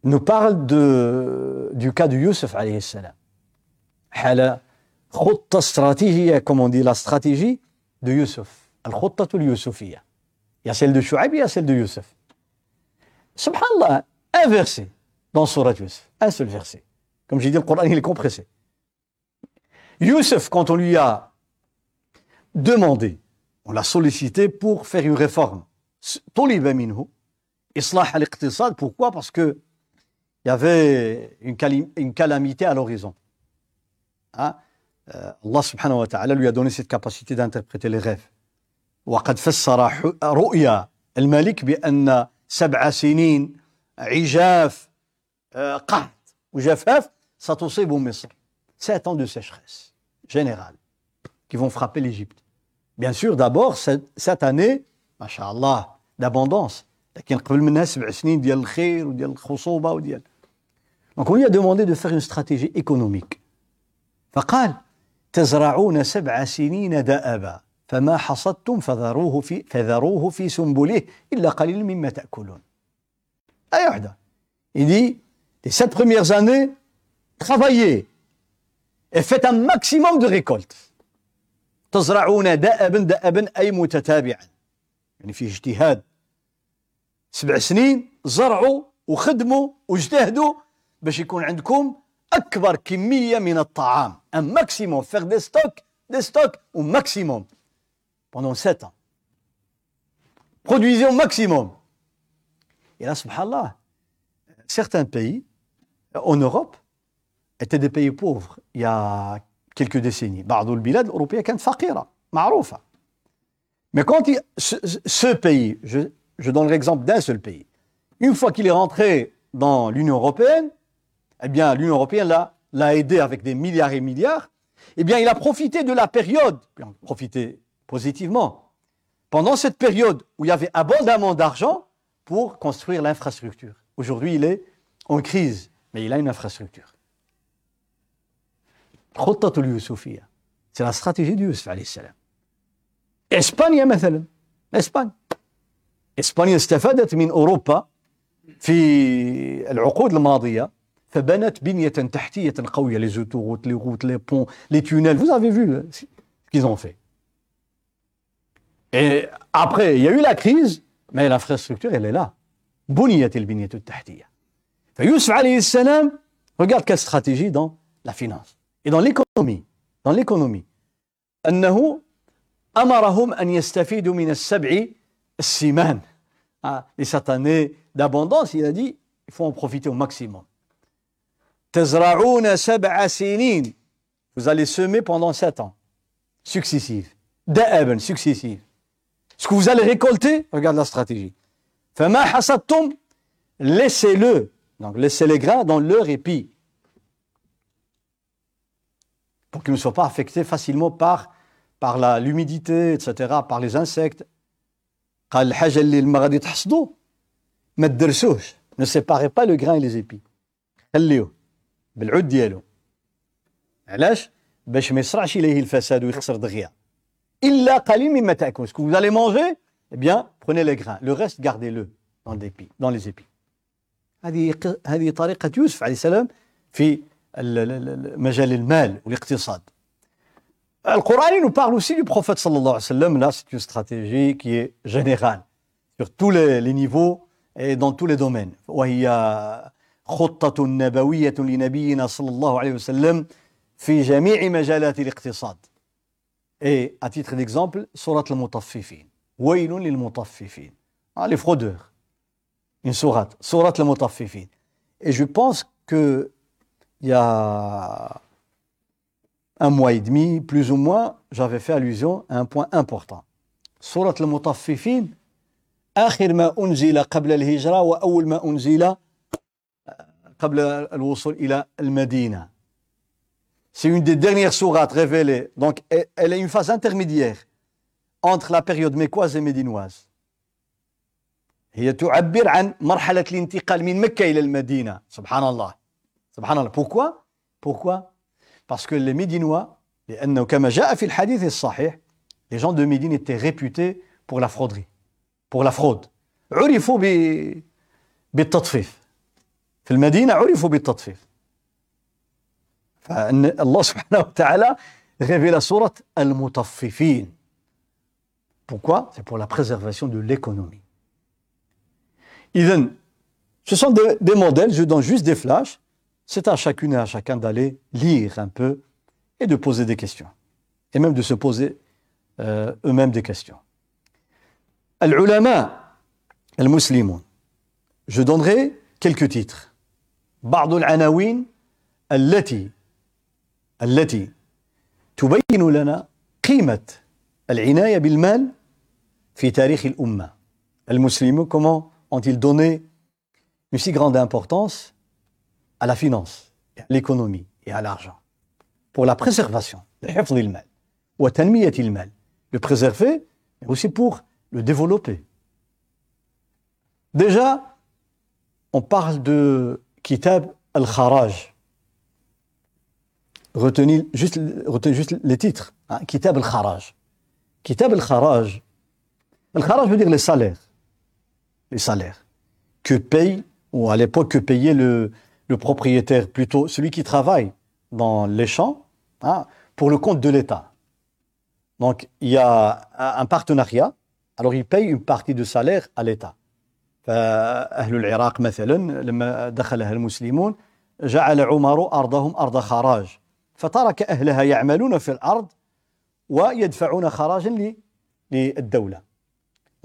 nous parle de, du cas de Youssef عليه السلام حال خطة استراتيجية comme on dit la stratégie de Youssef Al-Khutta. Il y a celle de Shu'aib, il y a celle de Youssef. Subhanallah, un verset dans Surat Youssef, un seul verset. Comme j'ai dit, le Coran, il est compressé. Youssef, quand on lui a demandé, on l'a sollicité pour faire une réforme. Toliba minhu, islah al-iqtisad, pourquoi? Parce qu'il y avait une, calamité à l'horizon. Hein euh, Allah subhanahu wa ta'ala lui a donné cette capacité d'interpréter les rêves. وقد فسر رؤيا الملك بأن سبع سنين عجاف آه، قحط. وجفاف ستصيب مصر. سات دو de جينيرال كي فون فرابي ليجيبت بيان bien دابور d'abord cette, cette année mashallah d'abondance. لكن قبل منها سبع سنين ديال الخير وديال الخصوبه وديال دونك هو دوموندي دو فار اون استراتيجي ايكونوميك فقال تزرعون سبع سنين دابه فما حصدتم فذروه في فذروه في سنبله إلا قليل مما تأكلون. آية واحدة. Il dit les sept premières années, travaillez et faites un maximum de. تزرعون دأبا دأبا أي متتابعا. يعني في اجتهاد. سبع سنين زرعوا وخدموا واجتهدوا باش يكون عندكم أكبر كمية من الطعام ان ماكسيموم فيغ دي ستوك دي ستوك أو ماكسيموم pendant 7 ans produisez au maximum et là subhanallah certains pays en Europe étaient des pays pauvres il y a quelques décennies بعض البلاد الأوروبية كانت فقيرة معروفة mais quand il, ce, ce pays je, je donne l'exemple d'un seul pays une fois qu'il est rentré dans l'Union européenne eh bien, l'Union européenne l'a aidé avec des milliards et milliards, eh bien, il a profité de la période, profité positivement, pendant cette période où il y avait abondamment d'argent pour construire l'infrastructure. Aujourd'hui, il est en crise, mais il a une infrastructure. C'est la stratégie du Yusuf alayhi salam. Espagne مثلا Espagne Espagne استفادت من أوروبا في العقود الماضية فبنت بنية تحتية قوية les autoroutes, les routes, les ponts, les tunnels. Vous avez vu ce qu'ils ont fait. Et après, il y a eu la crise, mais l'infrastructure, elle est là. بنية البنية التحتية. فيوسف عليه السلام, regarde quelle stratégie dans la finance et dans l'économie. Dans l'économie. أنه أمرهم أن يستفيدوا من السبع السمان. Ah, les cette année d'abondance, il a dit, il faut en profiter au maximum. تزرعون سبع سنين vous allez semer pendant sept ans successives دأبا successives ce que vous allez récolter regarde la stratégie فما حصدتم laissez-le donc laissez les grains dans leur épi pour qu'ils ne soient pas affectés facilement par par l'humidité etc par les insectes قال الحاجه اللي ما غادي تحصدوا ما تدرسوش ne séparez pas le grain et les épis خليوه بالعود ديالو علاش باش ما يسرعش اليه الفساد ويخسر دغيا الا قليل مما تاكل سكو vous allez manger eh bien prenez les grains le reste gardez-le dans les épis dans les épis هذه هذه طريقه يوسف عليه السلام في مجال المال والاقتصاد القرآن nous parle aussi du prophète sallallahu alayhi wa sallam là c'est une stratégie qui est générale sur tous les, les niveaux et dans tous les domaines وهي خطة نبوية لنبينا صلى الله عليه وسلم في جميع مجالات الاقتصاد Et à titre d'exemple, surat al-mutaffifin. Waylun lil-mutaffifin. Ah, les fraudeurs. Une surat, surat al-mutaffifin. Et je pense que il y a un mois et demi, plus ou moins, j'avais fait allusion à un point important. Surat al-mutaffifin, آخر ما أنزل قبل الهجرة وأول ما أنزل قبل الوصول إلى المدينة c'est une des dernières sourates révélées. Donc, elle est une phase intermédiaire entre la période mécoise et médinoise. هي تعبر عن مرحلة الانتقال من مكة إلى المدينة سبحان الله سبحان الله pourquoi pourquoi parce que les Médinois لأنه كما جاء في الحديث الصحيح les gens de Médine étaient réputés pour la frauderie pour la fraude عرفوا بالتطفيف في المدينة عرفوا بالتطفيف فأن الله سبحانه وتعالى révèle la sourate Al-Mutaffifin. Pourquoi C'est pour la préservation de l'économie. Idem, ce sont des, des, modèles, je donne juste des flashs. C'est à chacune et à chacun d'aller lire un peu et de poser des questions. Et même de se poser euh, eux-mêmes des questions. Al-Ulama, Al-Muslimun. Je donnerai quelques titres. بعض العناوين التي التي تبين لنا قيمة العناية بالمال في تاريخ الأمة المسلمون comment ont-ils donné une si grande importance à la finance, à l'économie et à l'argent pour la préservation, لحفظ المال وتنمية المال le préserver mais aussi pour le développer déjà on parle de kitab al-Kharaj retenez juste, retenez juste les titres. Hein, Kitab al-Kharaj. Kitab al-Kharaj. Al-Kharaj veut dire les salaires. Les salaires. Que paye, ou à l'époque, que payait le, le, propriétaire, plutôt celui qui travaille dans les champs, hein, pour le compte de l'État. Donc, il y a un partenariat. Alors, il paye une partie de salaire à l'État. فأهل العراق مثلا لما دخلها المسلمون جعل عمر أرضهم أرض خراج فترك أهلها يعملون في الأرض ويدفعون خراجا للدولة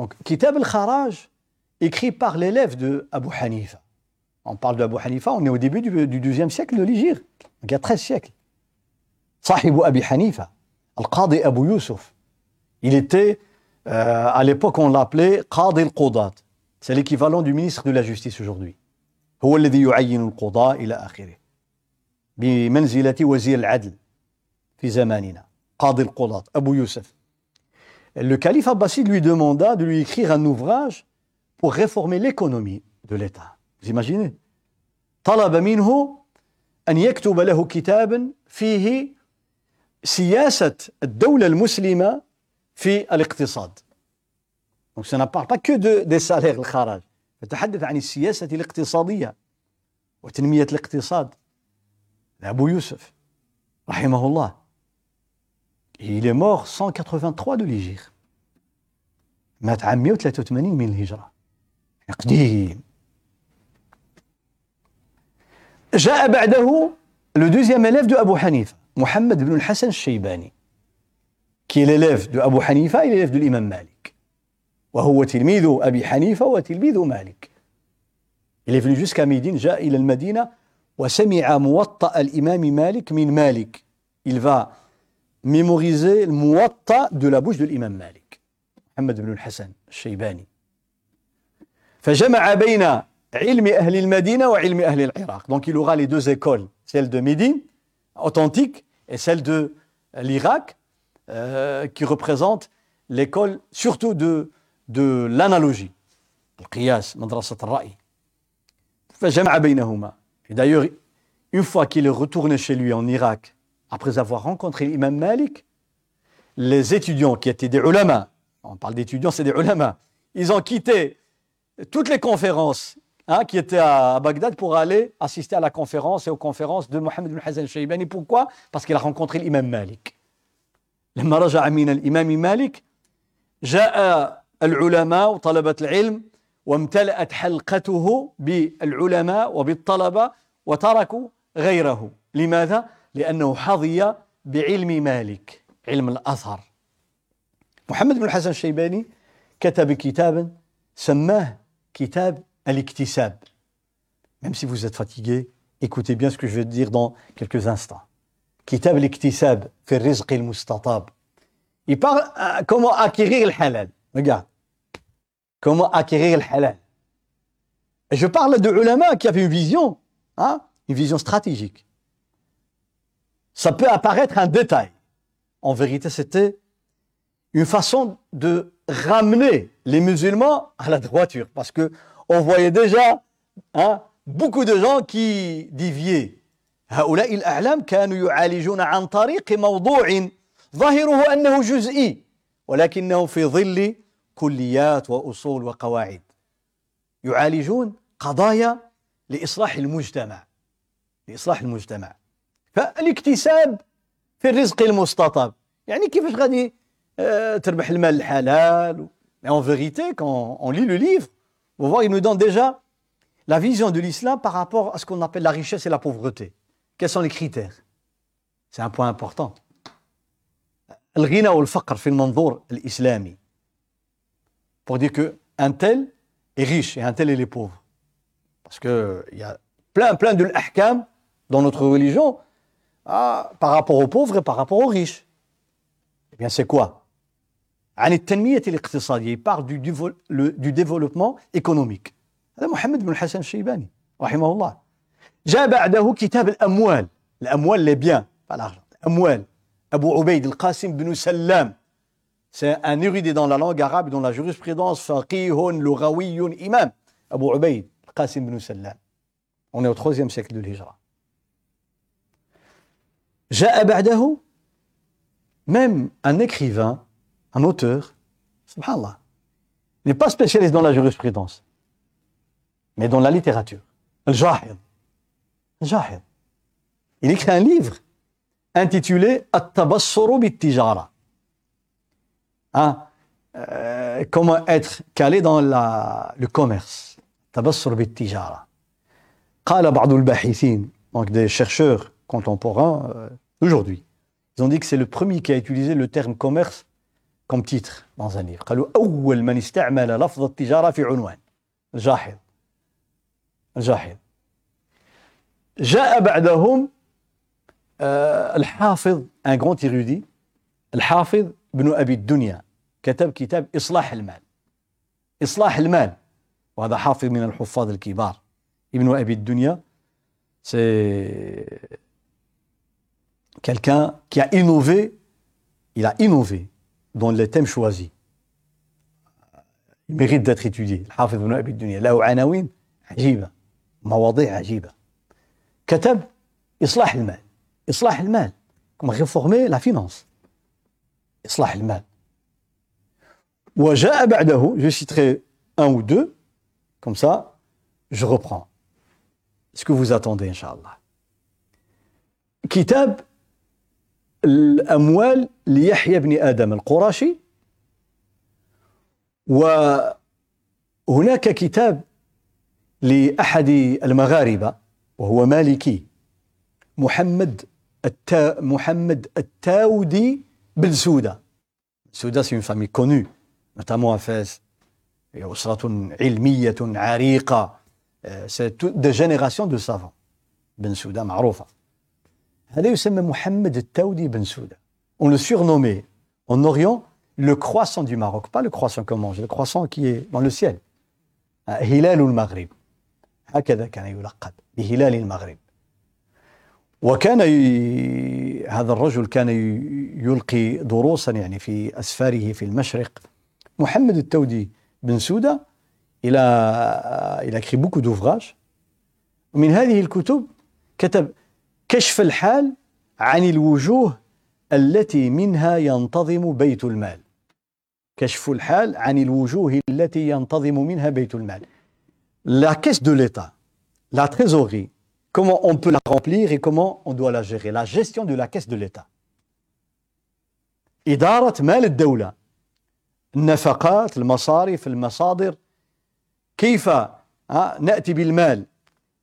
Donc, Kitab al-Kharaj, écrit par l'élève de Abu Hanifa. On parle de Abu Hanifa, on est au début du, du 12e siècle de l'Égypte, donc il y a 13 siècles. Sahib Abi Hanifa, Al-Qadi Abu Yusuf. Il était, euh, à l'époque, on l'appelait Qadi al-Qudat. C'est l'équivalent du ministre de la Justice aujourd'hui. هو الذي يعين القضاء إلى آخره. بمنزلة وزير العدل في زماننا قاضي القضاة أبو يوسف Le calife abbasside lui demanda de lui écrire un ouvrage pour réformer l'économie de l'État. Vous imaginez طلب منه أن يكتب له كتابا فيه سياسة الدولة المسلمة في الاقتصاد. Donc ça ne parle pas que de, des salaires الخراج. يتحدث عن السياسة الاقتصادية وتنمية الاقتصاد. Abu Youssef, rahimahullah. Et il est mort 183 de l'Hijr. مات عام 183 من الهجرة قديم جاء بعده le deuxième élève de Abu Hanifa Mohammed ibn al-Hassan al-Shaybani qui est l'élève de Abu Hanifa et l'élève de l'imam Malik وهو تلميذ أبي حنيفة وتلميذ مالك il est venu jusqu'à Médine جاء إلى المدينة وسمع موطأ الإمام مالك من مالك il va mémoriser le muwatta de la bouche de l'imam Malik محمد بن الحسن الشيباني فجمع بين علم أهل المدينة وعلم أهل العراق donc il aura les deux écoles celle de Médine authentique et celle de l'Irak euh, qui représente l'école surtout de, de l'analogie القياس مدرسة الرأي فجمع بينهما Et d'ailleurs, une fois qu'il est retourné chez lui en Irak, après avoir rencontré l'imam Malik, les étudiants qui étaient des ulama, on parle d'étudiants, c'est des ulama, ils ont quitté toutes les conférences hein, qui étaient à Bagdad pour aller assister à la conférence et aux conférences de Mohammed ibn Hazan al-Shaybani. Pourquoi Parce qu'il a rencontré l'imam Malik. لما رجع من الإمام مالك جاء العلماء وطلبة العلم وامتلأت حلقته بالعلماء وبالطلبة وتركوا غيره. لماذا؟ لأنه حظي بعلم مالك علم الأثر. محمد بن الحسن الشيباني كتب كتابا سماه كتاب الاكتساب. Même si vous êtes fatigué écoutez bien ce que je vais dire dans quelques instants. كتاب الاكتساب في الرزق المستطاب il parle comment acquérir le halal. Regarde. comment acquérir le halal et je parle de ulama qui avaient une vision hein, une vision stratégique ça peut apparaître un détail. En vérité, c'était une façon de ramener les musulmans à la droiture. Parce que on voyait déjà hein, beaucoup de gens qui déviaient. هؤلاء الأعلام كانوا يعالجون عن طريق موضوع ظاهره أنه جزئي ولكنه في ظل كليات وأصول وقواعد يعالجون قضايا لإصلاح المجتمع لإصلاح المجتمع فالاكتساب في الرزق المستطاب يعني كيفاش غادي تربح المال الحلال Mais en vérité, quand on lit le livre, vous voyez, il nous donne déjà la vision de l'islam par rapport à ce qu'on appelle la richesse et la pauvreté. Quels sont les critères C'est un point important. الغنى والفقر في المنظور الإسلامي. Pour dire que un tel est riche et un tel il est pauvre. Parce qu'il y a plein, plein de l'ahkam dans notre religion ah, par rapport aux pauvres et par rapport aux riches. Eh bien, c'est quoi عن التنمية الاقتصادية il parle du, du développement économique هذا محمد بن الحسن الشيباني رحمه الله جاء بعده كتاب الأموال الأموال les biens pas l'argent الأموال أبو عبيد القاسم بن سلام c'est un érudit dans la langue arabe et dans la jurisprudence, faqihun lughawiyun imam, Abu Ubayd, Qasim ibn Sallam. On est au troisième siècle de l'Hijra. Même un écrivain, un auteur, subhanallah, n'est pas spécialiste dans la jurisprudence, mais dans la littérature. Al-Jahid. Al-Jahid. Il écrit un livre intitulé At-Tabassuru bit-Tijara. Hein? Euh, comment être calé dans la, le commerce. Tabassur bit-Tijara. قال بعض الباحثين donc des chercheurs contemporains euh, d'aujourd'hui. Ils ont dit que c'est le premier qui a utilisé le terme commerce comme titre dans un livre. قالوا أول من استعمل لفظ التجارة في عنوان الجاحظ الجاحظ جاء بعدهم آه الحافظ un grand érudit الحافظ بن أبي الدنيا كتب كتاب إصلاح المال. إصلاح المال وهذا حافظ من الحفاظ الكبار. ابن أبي الدنيا c'est quelqu'un qui a innové, il a innové dans les thèmes choisis. Il mérite d'être étudié. الحافظ بن أبي الدنيا. له عناوين عجيبة مواضيع عجيبة. كتب إصلاح المال. إصلاح المال comme réformer la finance. إصلاح المال. وجاء بعده je citerai un ou deux comme ça je reprends. Ce que vous attendez Inch'Allah. كتاب الأموال ليحيى بن آدم القرشي وهناك كتاب لأحد المغاربة وهو مالكي محمد التا محمد التاودي بن سودة سودة سي فامي كونو notamment à Fès أسرة علمية عريقة c'est des générations de savants بن سودة معروفة هذا يسمى محمد التاودي بن سودة on le surnommait en Orient le croissant du Maroc pas le croissant qu'on mange le croissant qui est dans le ciel هلال المغرب هكذا كان يلقب بهلال المغرب وكان ي... هذا الرجل كان يلقي دروسا يعني في أسفاره في المشرق. محمد التودي بن سوده إلى إلى écrit beaucoup d'ouvrages ومن هذه الكتب كتب كشف الحال عن الوجوه التي منها ينتظم بيت المال. كشف الحال عن الوجوه التي ينتظم منها بيت المال. La caisse de l'État la trésorerie comment on peut la remplir et comment on doit la gérer la gestion de la caisse de l'État إدارة مال الدولة النفقات المصارف المصادر كيف نأتي بالمال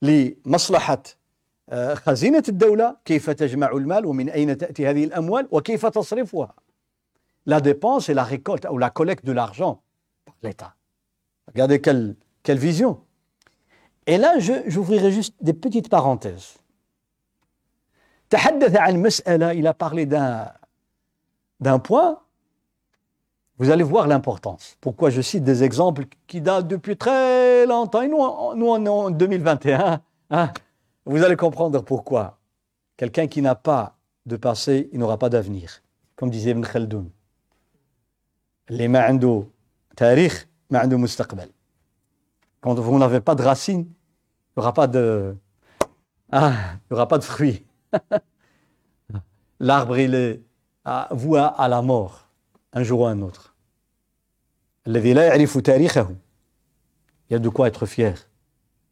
لمصلحة خزينة الدولة كيف تجمع المال ومن أين تأتي هذه الأموال وكيف تصرفها la dépense et la récolte ou la collecte de l'argent par l'État. Regardez quelle, quelle vision. Et là, j'ouvrirai juste des petites parenthèses. Il a parlé d'un point. Vous allez voir l'importance. Pourquoi je cite des exemples qui datent depuis très longtemps. Nous, nous on est en 2021. Hein? Vous allez comprendre pourquoi. Quelqu'un qui n'a pas de passé, il n'aura pas d'avenir. Comme disait Ibn Khaldoun. Les ma'ando tarikh, ma'ando mustaqbal. Quand vous n'avez pas de racines, il n'y aura pas de, ah, il aura pas de fruits. L'arbre, il est voué à la mort, un jour ou un autre. Il y a de quoi être fier.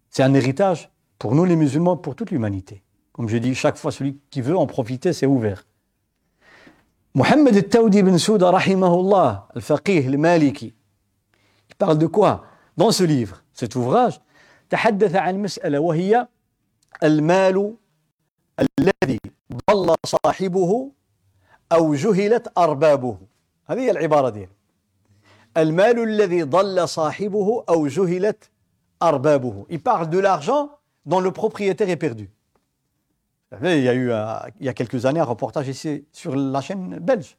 C'est un héritage pour nous les musulmans, pour toute l'humanité. Comme je dis, chaque fois, celui qui veut en profiter, c'est ouvert. Mohammed al-Tawdi bin Souda, rahimahullah, al-faqih, al-maliki, il parle de quoi? Dans ce livre, cet ouvrage, تحدث عن مسألة وهي المال الذي ضل صاحبه أو جهلت أربابه هذه هي العبارة دي المال الذي ضل صاحبه أو جهلت أربابه Il parle de l'argent dont le propriétaire est perdu. il y a eu euh, il y a quelques années un reportage ici sur la chaîne belge.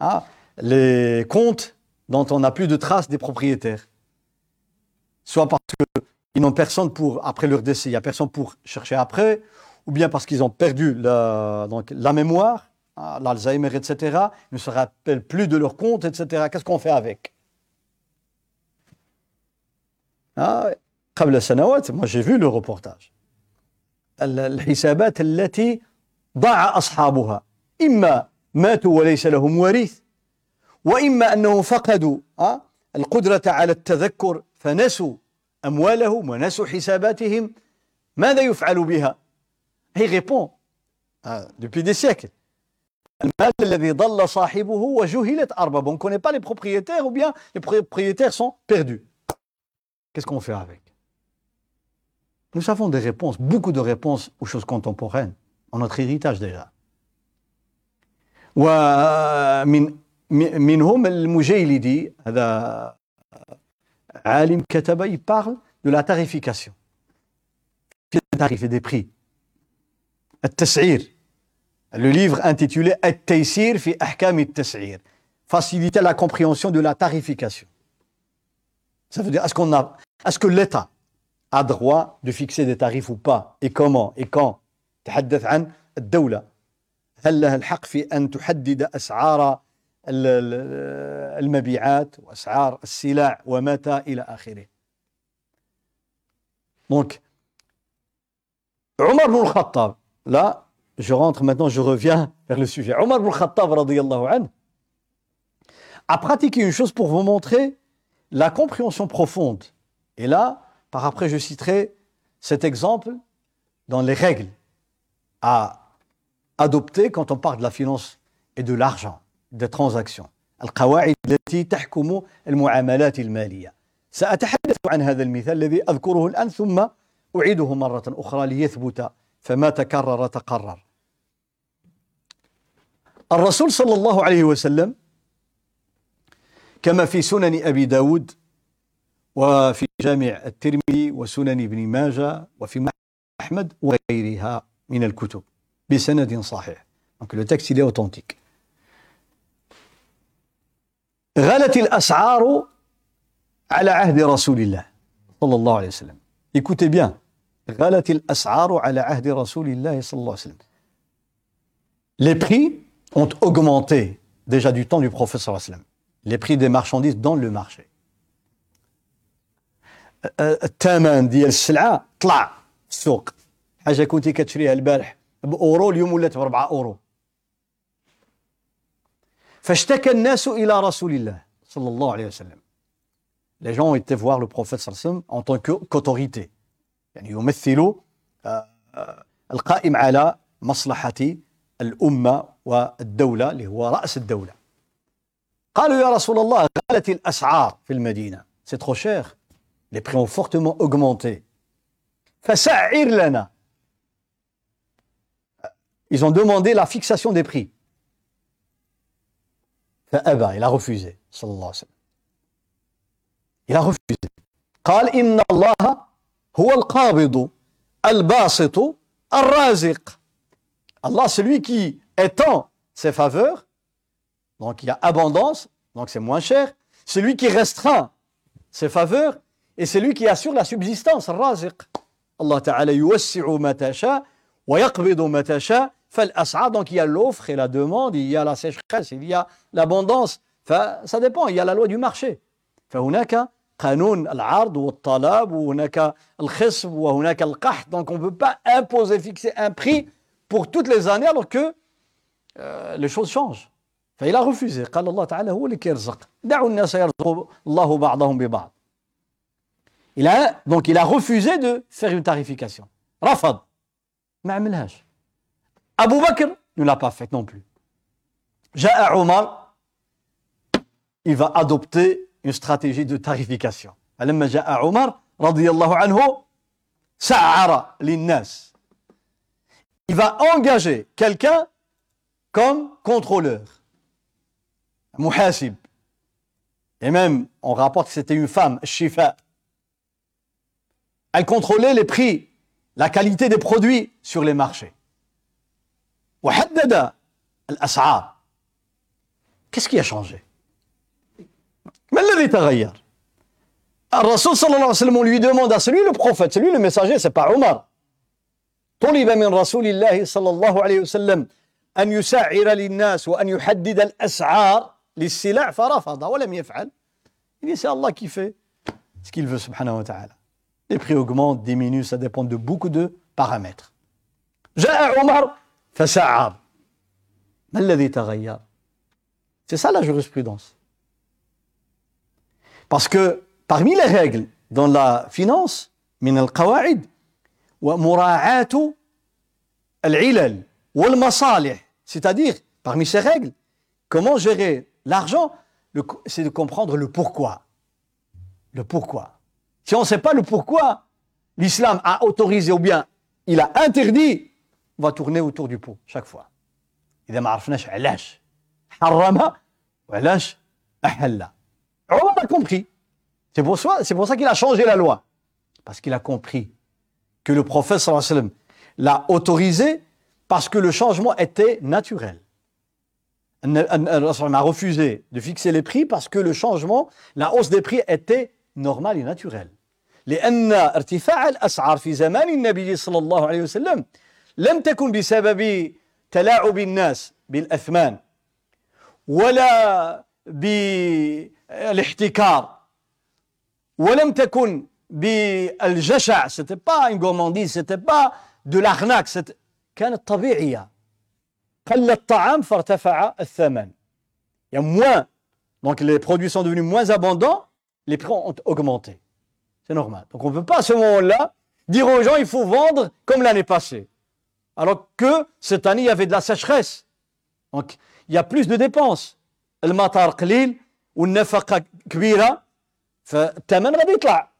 Ah, les comptes dont on n'a plus de traces des propriétaires. Soit parce qu'ils n'ont personne pour, après leur décès, il n'y a personne pour chercher après, ou bien parce qu'ils ont perdu la, donc, la mémoire, hein, l'Alzheimer, etc. Ils ne se rappellent plus de leurs comptes, etc. Qu'est-ce qu'on fait avec ah, moi j'ai vu le reportage. الحسابات التي ضاع أصحابها إما ماتوا وليس لهم وريث وإما أنهم فقدوا القدرة على التذكر فنسوا أموالهم ونسوا حساباتهم ماذا يفعل بها هي répond depuis des siècles المال الذي ضل صاحبه وجهلت أربابه on ne connaît pas les propriétaires ou bien les propriétaires sont perdus qu'est-ce qu'on fait avec Nous avons des réponses, beaucoup de réponses aux choses contemporaines, en notre héritage déjà. ومن منهم المجيلدي هذا عالم كتب il parle de la tarification في التعريف des prix التسعير le livre intitulé التيسير في أحكام التسعير faciliter la compréhension de la tarification ça veut dire est-ce qu'on a est-ce que l'État a droit de fixer des tarifs ou pas et comment et quand تحدث عن الدولة هل لها الحق في أن تحدد أسعار المبيعات وأسعار السلع ومتى إلى آخره Donc, Omar ibn Khattab, là, je rentre maintenant, je reviens vers le sujet. Omar ibn Khattab, radiyallahu anhu, a pratiqué une chose pour vous montrer la compréhension profonde. Et là, Par après, je citerai cet exemple dans les règles à adopter quand on parle de la finance et de l'argent, Des transactions. القواعد التي تحكم المعاملات المالية. سأتحدث عن هذا المثال الذي أذكره الآن ثم أعيده مرة أخرى ليثبت فما تكرر تقرر. الرسول صلى الله عليه وسلم كما في سنن أبي داود وفي جامع الترمذي وسنن ابن ماجه وفي أحمد وغيرها من الكتب بسند صحيح. دونك لو تكست il اوتونتيك غلت الأسعار على عهد رسول الله صلى الله عليه وسلم. Écoutez bien. غلت الأسعار على عهد رسول الله صلى الله عليه وسلم. Les prix ont augmenté déjà du temps du prophète صلى الله عليه وسلم. Les prix des marchandises dans le marché. الثمن ديال السلعة طلع السوق. حاجة كنتي كتشريها البارح. بأورو اليوم ولات ب 4 أورو. فاشتكى الناس إلى رسول الله صلى الله عليه وسلم. Les gens ont été voir le prophète صلى الله عليه وسلم en tant qu'autorité. يعني يمثل القائم على مصلحة الأمة والدولة اللي هو رأس الدولة. قالوا يا رسول الله غلت الأسعار في المدينة. C'est trop cher. Les prix ont fortement augmenté. فسعر لنا. Ils ont demandé la fixation des prix. Il a refusé, sallallahu alayhi wa sallam. Il a refusé. قال إن الله هو القابض الباسط الرازق Allah, celui qui étend ses faveurs, donc il y a abondance, donc c'est moins cher. Celui qui restreint ses faveurs, et celui qui assure la subsistance, raziq. Allah Ta'ala yuwassi'u matasha wa yaqbidu matasha fal as'a. Donc il y a l'offre et la demande, il y a la sécheresse, il y a l'abondance. Ça dépend, il y a la loi du marché. فهناك قانون العرض والطلب وهناك الخصب وهناك القحط donc on ne peut pas imposer fixer un prix pour toutes les années alors que euh, les choses changent فإل a refusé قال الله تعالى هو اللي كيرزق دعوا الناس يرزق الله بعضهم ببعض il a, donc il a refusé de faire une tarification رفض ما عملهاش Abu Bakr ne l'a pas fait non plus جاء عمر il va adopter une stratégie de tarification فلما جاء عمر رضي الله عنه سعر للناس il va engager quelqu'un comme contrôleur muhasib. Et même, on rapporte que c'était une femme, Shifa. Elle contrôlait les prix, la qualité des produits sur les marchés. وحدد الأسعار. كيس كي شانجي ما الذي تغير؟ الرسول صلى الله عليه وسلم لي دوموند سلوي لو بروفيت سلوي لو ميساجي سي با عمر طلب من رسول الله صلى الله عليه وسلم أن يسعر للناس وأن يحدد الأسعار للسلع فرفض ولم يفعل. إن شاء الله كيف ce qu'il veut سبحانه وتعالى les prix augmentent diminuent ça dépend de beaucoup de paramètres. جاء عمر فسعر ما الذي تغير c'est ça la jurisprudence parce que parmi les règles dans la finance من القواعد ومراعاة العلل والمصالح c'est-à-dire parmi ces règles comment gérer L'argent, c'est de comprendre le pourquoi. Le pourquoi. Si on ne sait pas le pourquoi, l'islam a autorisé ou bien il a interdit, on va tourner autour du pot chaque fois. Il a compris. C'est pour ça, c'est pour ça qu'il a changé la loi. Parce qu'il a compris que le prophète sallallahu l'a autorisé parce que le changement était naturel a refusé de fixer les prix parce que le changement, la hausse des prix était normale et naturelle. لأن ارتفاع الأسعار في زمان النبي صلى الله عليه وسلم لم تكن بسبب تلاعب الناس بالأثمان ولا بالاحتكار ولم تكن بالجشع c'était pas une gourmandise c'était pas de l'arnaque كانت طبيعية قل الطعام فارتفع الثمن il y a moins donc les produits sont devenus moins abondants les prix ont augmenté c'est normal donc on ne peut pas à ce moment-là dire aux gens il faut vendre comme l'année passée alors que cette année il y avait de la sécheresse donc il y a plus de dépenses المطر قليل والنفقة كبيرة فالثمن غادي يطلع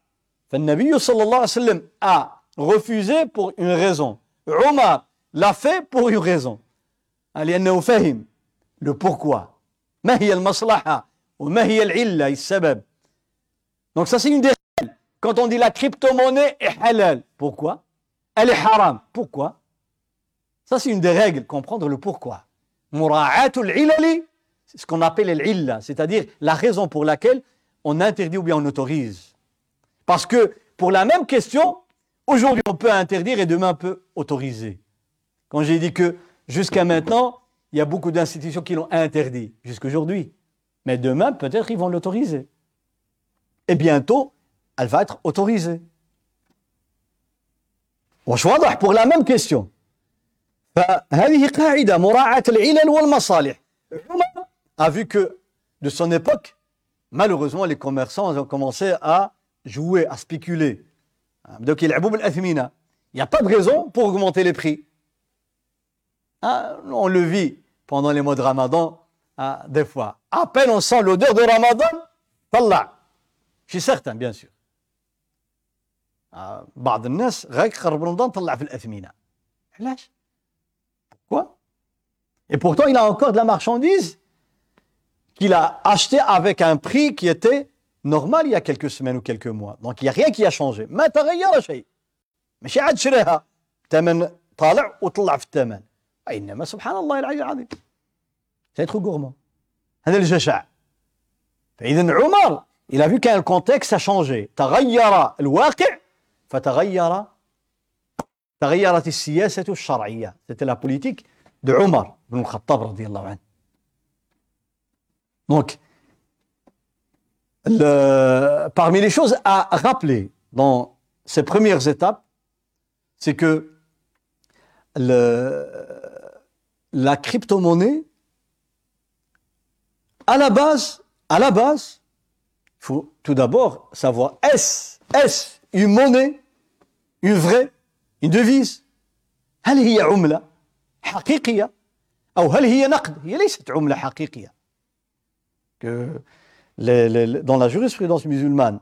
فالنبي صلى الله عليه وسلم a refusé pour une raison Omar l'a fait pour une raison لأنه فهم le pourquoi ما هي المصلحة وما هي العلة السبب donc ça c'est une des règles quand on dit la crypto-monnaie est halal pourquoi elle est haram pourquoi Ça c'est une des règles comprendre le pourquoi mura'atul ilali c'est ce qu'on appelle l'illa c'est-à-dire la raison pour laquelle on interdit ou bien on autorise parce que pour la même question aujourd'hui on peut interdire et demain on peut autoriser quand j'ai dit que Jusqu'à maintenant, il y a beaucoup d'institutions qui l'ont interdit, jusqu'aujourd'hui. Mais demain, peut-être, ils vont l'autoriser. Et bientôt, elle va être autorisée. pour la même question فهذه قاعدة مراعاة العلل والمصالح a vu que de son époque malheureusement les commerçants ont commencé à jouer à spéculer donc il n'y a pas de raison pour augmenter les prix Hein, on le vit pendant les mois de Ramadan, hein, des fois. À peine on sent l'odeur de Ramadan, طلع. Je suis certain, bien sûr. بعض الناس غير قرب رمضان طلع في الأثمنة. علاش؟ Quoi Et pourtant, il a encore de la marchandise qu'il a acheté avec un prix qui était normal il y a quelques semaines ou quelques mois. Donc il n'y a rien qui a changé. ما تغير شيء. ماشي عاد شراها ثمن طالع وطلع في الثمن. إنما سبحان الله العلي العظيم. C'est trop gourmand. هذا الجشع. فإذا عمر il a vu qu'un contexte a changé. تغير الواقع فتغير تغيرت السياسة الشرعية. C'était la politique de Omar ibn al-Khattab رضي الله عنه. Donc, le, parmi les choses à rappeler dans ces premières étapes, c'est que le, la crypto-monnaie, à la base, à la base, il faut tout d'abord savoir est-ce est une monnaie, une vraie, une devise هل هي عملة حقيقية أو هل هي نقد هي ليست عملة حقيقية que les, les, dans la jurisprudence musulmane,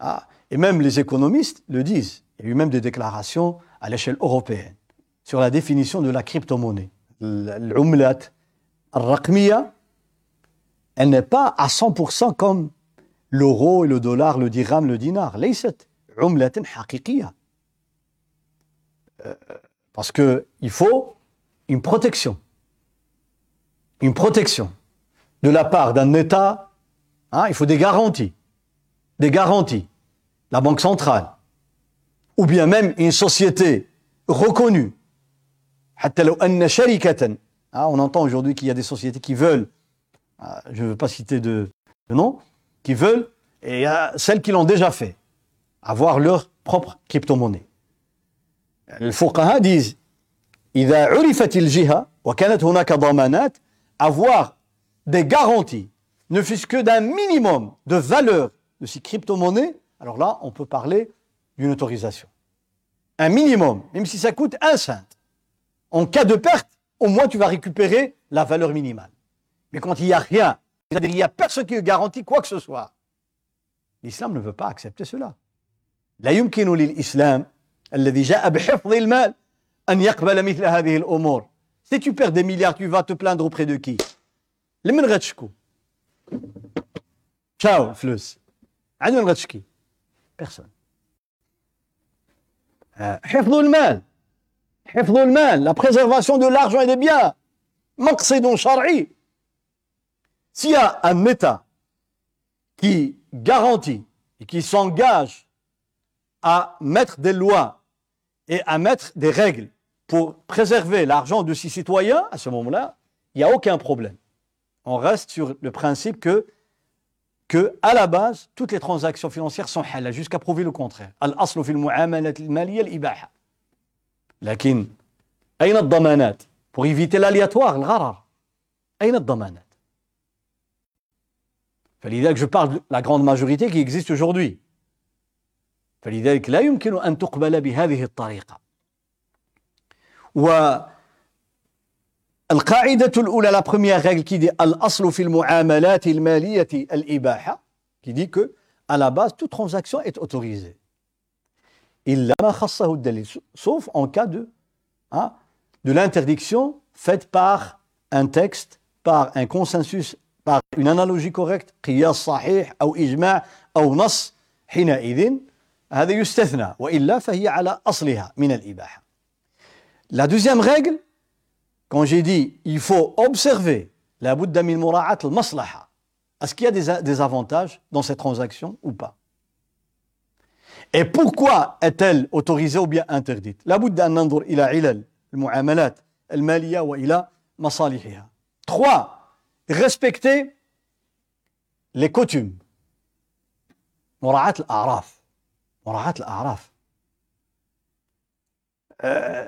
ah, et même les économistes le disent, il y a eu même des déclarations à l'échelle européenne sur la définition de la crypto-monnaie. L'umlat al-raqmiya, elle n'est pas à 100% comme l'euro et le dollar, le dirham, le dinar. ليست عملة حقيقية. Parce qu'il faut une protection. Une protection de la part d'un État, hein, il faut des garanties. Des garanties. La Banque centrale. Ou bien même une société reconnue. Hein, on entend aujourd'hui qu'il y a des sociétés qui veulent, hein, je ne veux pas citer de, nom, qui veulent, et il y a celles qui l'ont déjà fait, avoir leur propre crypto-monnaie. Les disent, إذا عرفت الجهة وكانت هناك ضمانات avoir des garanties, ne fût-ce que d'un minimum de valeur de ces crypto-monnaies, alors là, on peut parler d'une autorisation. Un minimum, même si ça coûte un cent. En cas de perte, au moins tu vas récupérer la valeur minimale. Mais quand il n'y a rien, c'est-à-dire il n'y a personne qui garantit quoi que ce soit, l'islam ne veut pas accepter cela. لا يمكن للإسلام الذي جاء بحفظ المال si tu perds des milliards, tu vas te plaindre auprès de qui? Ciao, Flus. Personne. Euh, La préservation de l'argent et des biens. S'il y a un État qui garantit et qui s'engage à mettre des lois et à mettre des règles pour préserver l'argent de ses citoyens, à ce moment-là, il n'y a aucun problème. On reste sur le principe que, que à la base, toutes les transactions financières sont halal, jusqu'à prouver le contraire. Al-aslu fil mu'amalat al-maliyya al-ibaha. لكن أين الضمانات pour éviter l'aléatoire, le gharar أين الضمانات فلذلك je parle de la grande majorité qui existe aujourd'hui فلذلك لا يمكن أن تقبل بهذه الطريقة والقاعدة الأولى لا بروميير ريغل كي الأصل في المعاملات المالية الإباحة كي دي كو à la base toute transaction est إلا ما خصه الدليل sauf أون كا دو hein, de l'interdiction faite par un texte par un consensus par une analogie قياس صحيح أو إجماع أو نص حينئذ هذا يستثنى وإلا فهي على أصلها من الإباحة. La deuxième règle, quand j'ai dit il faut observer la Bouddha min mura'at al-maslaha, est-ce qu'il y a des, avantages dans cette transaction ou pas? Et pourquoi est-elle autorisée ou bien interdite? La Bouddha an nandur ila ilal, al-mu'amalat, al-maliya wa ila masalihiha. Trois, respecter les coutumes. Mura'at al-a'raf. Mura'at al-a'raf. Euh,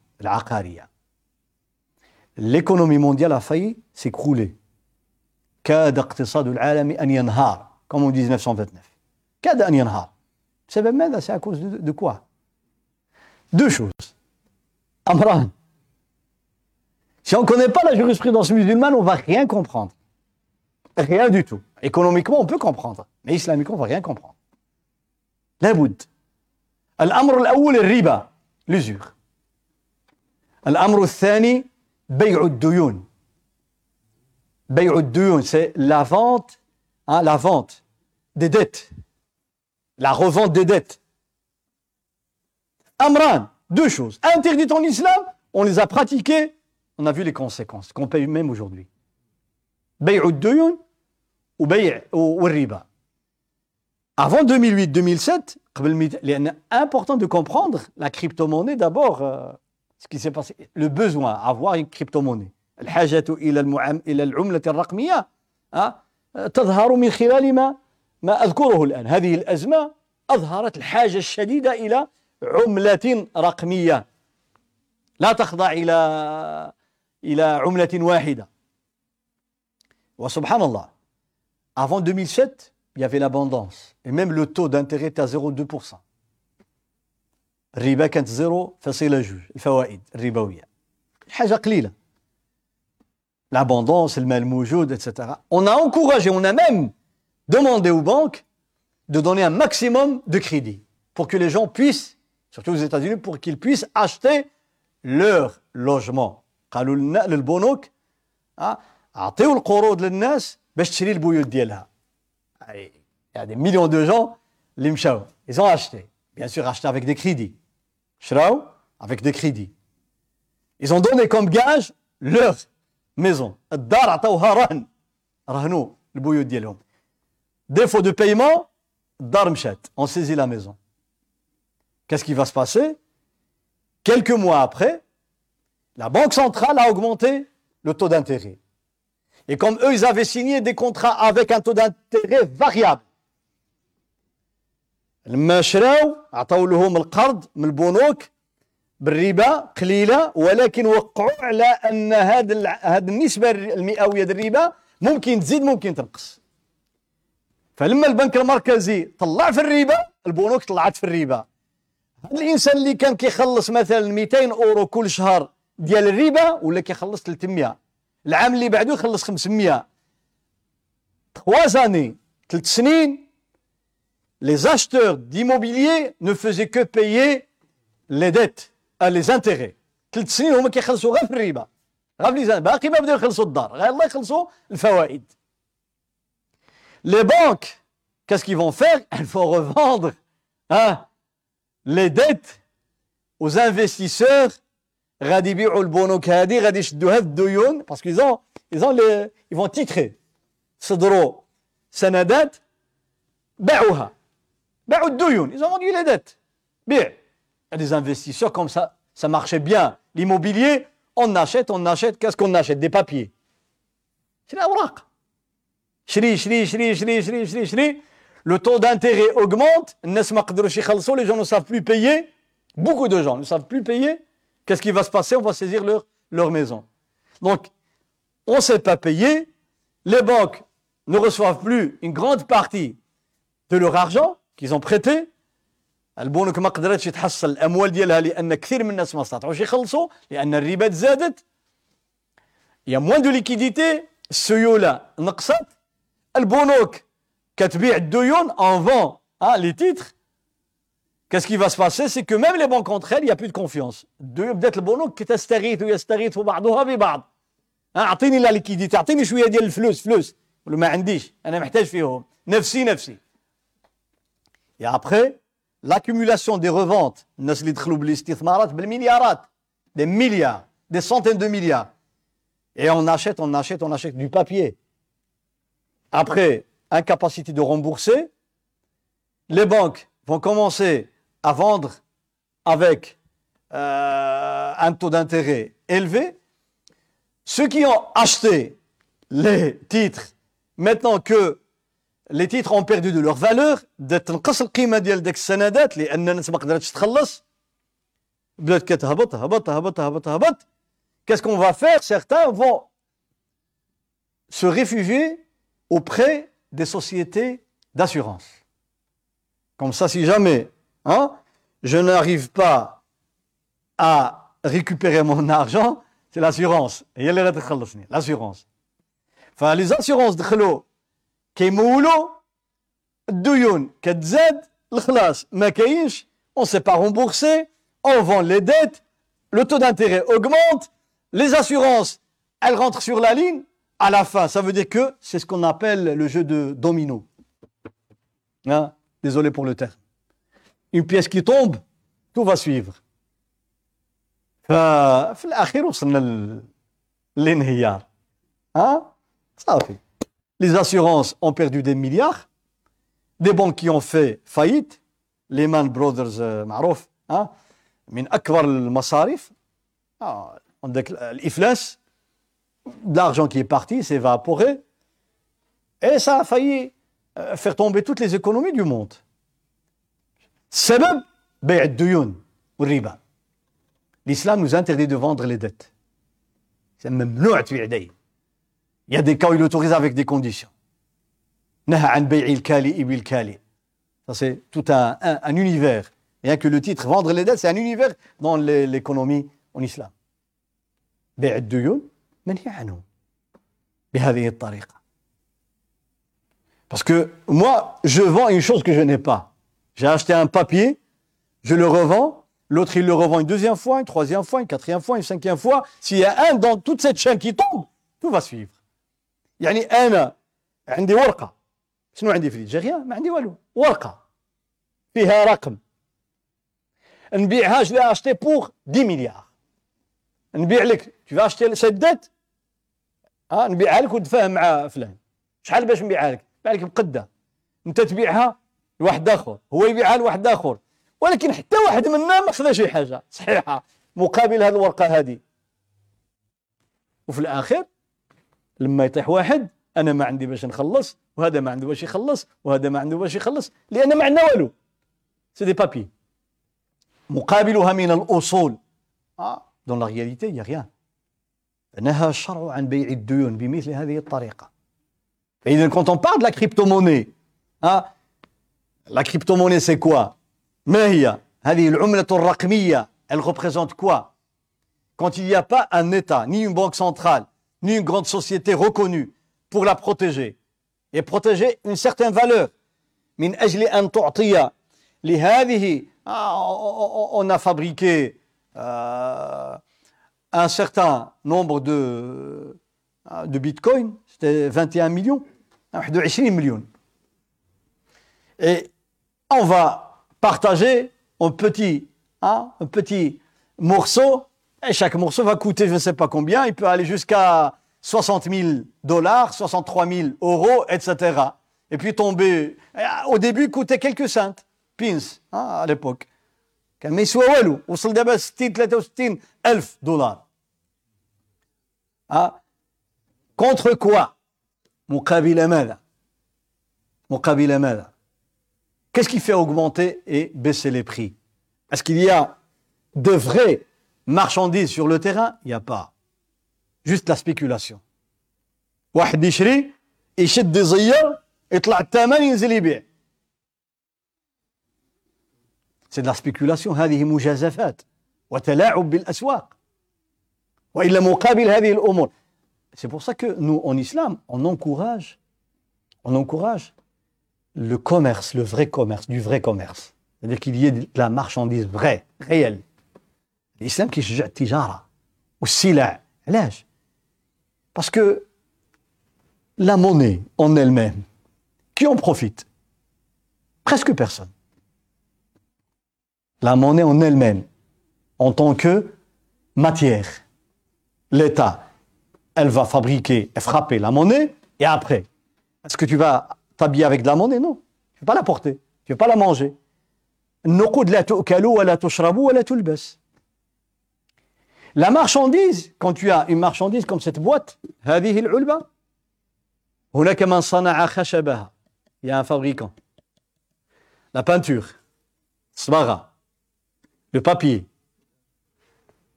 العقارية l'économie mondiale a failli s'écrouler. كاد اقتصاد العالم أن ينهار comme on dit 1929 كاد أن ينهار بسبب ماذا c'est à cause de, de quoi deux choses أمران si on ne connaît pas la jurisprudence musulmane on va rien comprendre rien du tout économiquement on peut comprendre mais islamiquement on va rien comprendre لابد الأمر الأول الربا l'usure L'amr thani, bay'ud-duyun. C'est la vente, hein, la vente des dettes. La revente des dettes. Amran, deux choses. Interdites en islam, on les a pratiquées, on a vu les conséquences qu'on paye même aujourd'hui. Bay'ud-duyun ou riba. Avant 2008-2007, il est important de comprendre la crypto-monnaie d'abord. Euh, ce qui s'est passé le besoin d'avoir une crypto-monnaie. الحاجة إلى إلى العملة الرقمية تظهر من خلال ما ما أذكره الآن. هذه الأزمة أظهرت الحاجة الشديدة إلى عملة رقمية. لا تخضع إلى إلى عملة واحدة. وسبحان الله avant 2007 il y avait l'abondance. Et même le taux d'intérêt était à 0,2% الربا كانت 0.2 الفوائد الربوية حاجة قليلة l'abondance, le mal moujoud, etc. On a encouragé, on a même demandé aux banques de donner un maximum de crédit pour que les gens puissent, surtout aux États-Unis, pour qu'ils puissent acheter leur logement. قالوا لنا للبنوك اعطيوا القروض للناس باش تشري البيوت ديالها. Il y a des millions de gens اللي مشاو ils ont acheté bien sûr acheté avec des crédits. Shraou avec des crédits. Ils ont donné comme gage leur maison. Défaut de paiement, on saisit la maison. Qu'est-ce qui va se passer? Quelques mois après, la Banque centrale a augmenté le taux d'intérêt. Et comme eux, ils avaient signé des contrats avec un taux d'intérêt variable, لما شراو عطاو لهم القرض من البنوك بالربا قليلة ولكن وقعوا على أن هذا هذه النسبة المئوية ديال الربا ممكن تزيد ممكن تنقص. فلما البنك المركزي طلع في الربا البنوك طلعت في الربا. هذا الإنسان اللي كان كيخلص مثلا 200 أورو كل شهر ديال الربا ولا كيخلص 300 العام اللي بعده يخلص 500 3 زاني ثلاث سنين les acheteurs d'immobilier ne faisaient que payer les dettes les intérêts ثلاث سنين هما كيخلصوا غير في الربا غير في باقي ما بداو يخلصوا الدار غير الله يخلصوا الفوائد les banques qu'est-ce qu'ils vont faire elles vont revendre hein, les dettes aux investisseurs غادي يبيعوا البنوك هذه غادي يشدوا هاد الديون parce qu'ils ont ils ont les ils vont titrer صدروا سندات باعوها باعوا الديون ben, ils ont vendu les dettes. Bien. Il y a des investisseurs comme ça. Ça marchait bien. L'immobilier, on achète, on achète. Qu'est-ce qu'on achète? Des papiers. C'est la Shri, shri, shri, shri, shri, shri, shri. Le taux d'intérêt augmente. Les gens ne savent plus payer. Beaucoup de gens ne savent plus payer. Qu'est-ce qui va se passer? On va saisir leur, leur maison. Donc, on ne sait pas payer. Les banques ne reçoivent plus une grande partie de leur argent. Qu'ils ont prêté. البنوك ما قدرتش تحصل الأموال ديالها لأن كثير من الناس ما استطاعوش يخلصوا لأن الربا زادت. يا موان دو ليكيديتي السيوله نقصت. البنوك كتبيع الديون ان فون ها لي تيتر Qu'est-ce qui va se passer? C'est que même les banques entre elles, il n'y a plus de confiance. بدات البنوك تستغيث ويستغيث بعضها ببعض. اعطيني لا ليكيديتي اعطيني شوية ديال الفلوس فلوس ولا ما عنديش أنا محتاج فيهم نفسي نفسي. Et après, l'accumulation des reventes, des milliards, des centaines de milliards. Et on achète, on achète, on achète du papier. Après, incapacité de rembourser, les banques vont commencer à vendre avec euh, un taux d'intérêt élevé. Ceux qui ont acheté les titres, maintenant que les titres ont perdu de leur valeur بدات تنقص القيمه ديال داك السندات لان الناس ما قدرتش تخلص بدات كتهبط هبط هبط هبط هبط qu'est-ce qu'on va faire Certains vont se réfugier auprès des sociétés d'assurance. Comme ça, si jamais hein, je n'arrive pas à récupérer mon argent, c'est l'assurance. L'assurance. Enfin, les assurances de khlo, كيمولوا الديون كتزاد الخلاص ما كاينش on sait pas rembourser on vend les dettes le taux d'intérêt augmente les assurances elles rentrent sur la ligne à la fin ça veut dire que c'est ce qu'on appelle le jeu de domino hein? désolé pour le terme une pièce qui tombe tout va suivre ففي الاخير وصلنا للانهيار ها صافي les assurances ont perdu des milliards des banques qui ont fait faillite Lehman Brothers euh, معروف ها من اكبر المصاريف ah, l'iflas l'argent qui est parti s'est évaporé et ça a failli euh, faire tomber toutes les économies du monde سبب بيع الديون والربا l'islam nous interdit de vendre les dettes. C'est même Il y a des cas où il autorise avec des conditions. Ça, c'est tout un, un, un, univers. Rien que le titre Vendre les dettes, c'est un univers dans l'économie en islam. Parce que moi, je vends une chose que je n'ai pas. J'ai acheté un papier, je le revends, l'autre il le revend une deuxième fois, une troisième fois, une quatrième fois, une cinquième fois. S'il y a un dans toute cette chaîne qui tombe, tout va suivre. يعني أنا عندي ورقة. شنو عندي في rien, ما عندي والو. ورقة. فيها رقم. نبيعها je l'ai acheté pour 10 milliards. نبيع لك. Vas acheter cette dette ها نبيعها لك وتفاهم مع فلان. شحال باش نبيعها لك؟ نبيعها لك بقدة. أنت تبيعها لواحد آخر. هو يبيعها لواحد آخر. ولكن حتى واحد منا ما خذا شي حاجة. صحيحة. مقابل هذه الورقة هذه وفي الآخر لما يطيح واحد أنا ما عندي باش نخلص وهذا ما عنده باش يخلص وهذا ما عنده باش يخلص لأن ما عندنا والو. سي دي بابي مقابلها من الأصول. آه دون لا رياليتي يا غيان نهى الشرع عن بيع الديون بمثل هذه الطريقة. فإذا كونت اون بارل لا كريبتوموني ها لا كريبتوموني سي كوا ما هي؟ هذه العملة الرقمية elle représente quoi quand il n'y a pas un État ni une banque centrale ni une grande société reconnue pour la protéger et protéger une certaine valeur. Ah, on a fabriqué euh, un certain nombre de de c'était 21 millions, ah, 21 millions. Et on va partager un petit hein, un petit morceau et chaque morceau va coûter je ne sais pas combien, il peut aller jusqu'à 60 000 dollars, 63 000 euros, etc. Et puis tomber, au début, coûtait quelques cents, pins, hein, à l'époque. كان ما يسوى والو وصل دابا 60 63 ألف دولار ها contre quoi مقابل ماذا مقابل ماذا Qu'est-ce qui fait augmenter et baisser les prix Est-ce qu'il y a de vraies marchandises sur le terrain Il n'y a pas. Juste la spéculation. واحد يشري يشد يزير يطلع الثمن ينزل يبيع C'est de la spéculation هذه مجازفات وتلاعب بالأسواق وإلا مقابل هذه الأمور C'est pour ça que nous, en islam, on encourage, on encourage le commerce, le vrai commerce, du vrai commerce. C'est-à-dire qu'il y ait de la marchandise vraie, réelle. Est tijara, ou sila. Parce que la monnaie en elle-même, qui en profite? Presque personne. La monnaie en elle-même, en tant que matière, l'État, elle va fabriquer et frapper la monnaie, et après, est-ce que tu vas t'habiller avec de la monnaie, non. Tu ne peux pas la porter, tu ne peux pas la manger. La marchandise, quand tu as une marchandise comme cette boîte, il y a un fabricant. La peinture, le papier,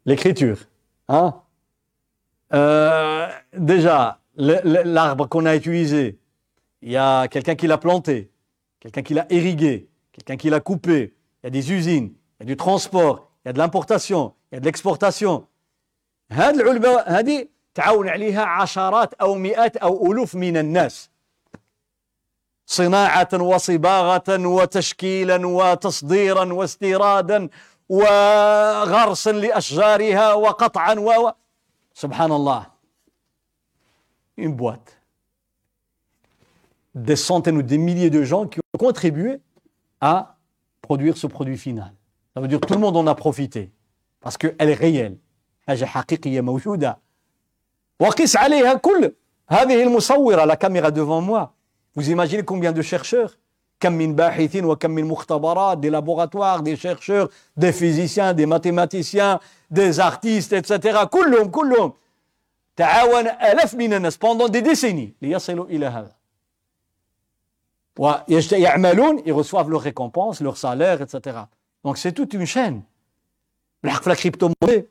l'écriture, hein? Euh, déjà, l'arbre qu'on a utilisé, il y a quelqu'un qui l'a planté, quelqu'un qui l'a irrigué, quelqu'un qui l'a coupé, il y a des usines, il y a du transport, il y a de l'importation, يعني ليكسبورتاسيون هاد العلبة هادي تعاون عليها عشرات أو مئات أو ألوف من الناس. صناعة وصباغة وتشكيلا وتصديرا واستيرادا وغرسا لأشجارها وقطعا و سبحان الله. اون بواط دي سونتين و دي ميليي دو جون كي كونتريبيي ا برودوير سو برودوي فينال ça veut dire tout le monde en a profité. parce qu'elle est réelle. حاجة حقيقية موجودة وقس عليها كل هذه المصورة la caméra devant moi vous imaginez combien de chercheurs كم من باحثين وكم من مختبرات des laboratoires des chercheurs des physiciens des mathématiciens des artistes etc كلهم كلهم تعاون آلاف من الناس pendant des décennies ليصلوا إلى هذا ويعملون ils reçoivent leur récompense leur salaire etc donc c'est toute une chaîne la crypto-monnaie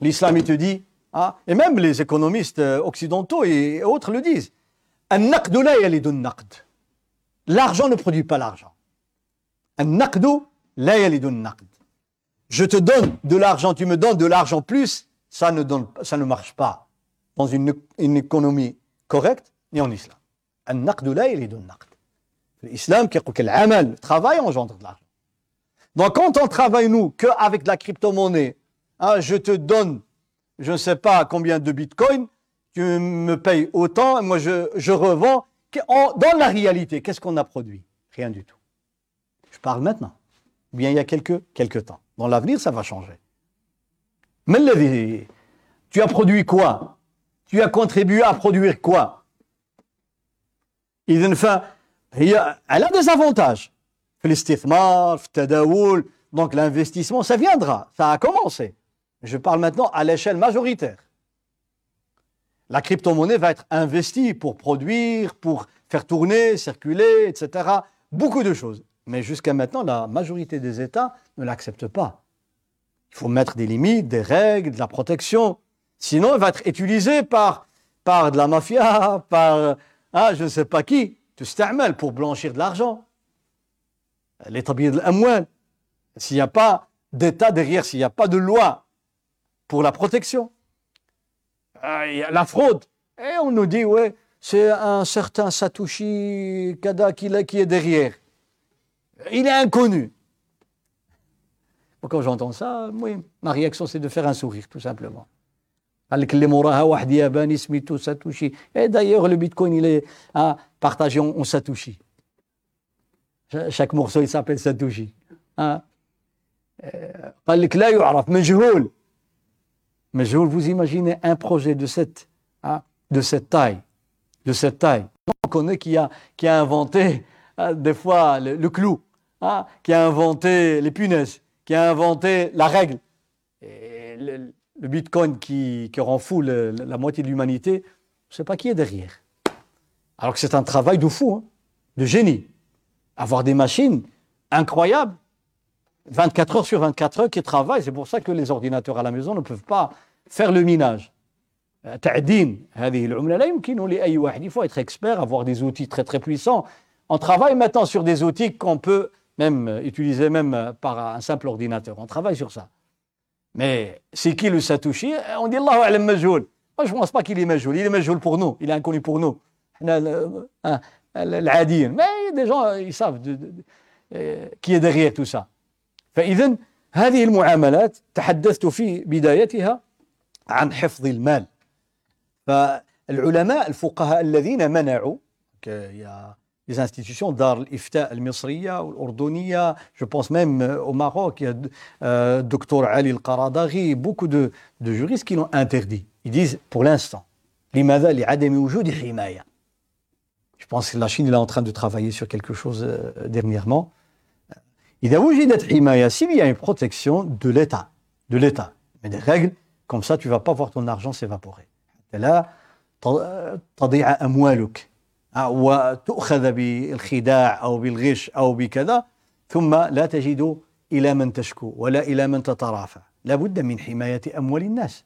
l'islam il te dit ah, et même les économistes occidentaux et autres le disent L'argent ne produit pas l'argent. Je te donne de l'argent, tu me donnes de l'argent plus, ça ne, ça ne marche pas dans une, une économie correcte ni en islam. L'islam, le travail engendre de l'argent. Donc quand on travaille, nous, qu'avec la crypto-monnaie, hein, je te donne, je ne sais pas combien de bitcoins, tu me payes autant, moi je, revends. dans la réalité, qu'est-ce qu'on a produit? Rien du tout. Je parle maintenant. Bien, il y a quelques, quelques temps. Dans l'avenir, ça va changer. Mais tu as produit quoi? Tu as contribué à produire quoi? Elle a des avantages. Donc l'investissement, ça viendra, ça a commencé. Je parle maintenant à l'échelle majoritaire la crypto-monnaie va être investie pour produire, pour faire tourner, circuler, etc. Beaucoup de choses. Mais jusqu'à maintenant, la majorité des États ne l'acceptent pas. Il faut mettre des limites, des règles, de la protection. Sinon, elle va être utilisée par, par de la mafia, par ah, je ne sais pas qui, pour blanchir de l'argent. L'établir de l'amouin. S'il n'y a pas d'État derrière, s'il n'y a pas de loi pour la protection. Euh, la fraude. Et on nous dit, ouais, c'est un certain Satoshi Kada qui, est derrière. Il est inconnu. Quand j'entends ça, oui, ma réaction c'est de faire un sourire, tout simplement. Et d'ailleurs, le bitcoin, il est hein, partagé en, Satoshi Chaque morceau, il s'appelle Satoshi. Hein. قال لك لا يعرف مجهول mais je vous imaginez un projet de cette, hein, de cette taille, de cette taille. On connaît qui a, qui a inventé hein, des fois le, clou, hein, qui a inventé les punaises, qui a inventé la règle. Et le, Bitcoin qui, qui rend fou la moitié de l'humanité, je ne sais pas qui est derrière. Alors que c'est un travail de fou, de génie. Avoir des machines incroyables 24 heures sur 24 heures qui travaillent. C'est pour ça que les ordinateurs à la maison ne peuvent pas faire le minage. il faut être expert, avoir des outils très très puissants. On travaille maintenant sur des outils qu'on peut même utiliser même par un simple ordinateur. On travaille sur ça. Mais c'est qui le Satoshi? On dit Allah alam majoul. Moi je ne pense pas qu'il est majoul. Il est majoul pour nous. Il est inconnu pour nous. Hein, Mais des gens, ils savent qui est derrière tout ça. فإذا هذه المعاملات تحدثت في بدايتها عن حفظ المال فالعلماء الفقهاء الذين منعوا les institutions دار الإفتاء المصرية والأردنية je pense même au Maroc il y a euh, docteur Ali al-Qaradaghi beaucoup de, de juristes qui l'ont interdit ils disent pour l'instant لماذا لعدم وجود حماية pense que la Chine est en train de travailler sur quelque chose euh, dernièrement Il a s'il y a une protection de l'État, de l'État, mais des règles, comme ça tu ne vas pas voir ton argent s'évaporer. لا تضيع أموالك وتؤخذ بالخداع أو بالغش أو بكذا ثم لا تجد إلى من تشكو ولا إلى من تترافع لا بد من حماية أموال الناس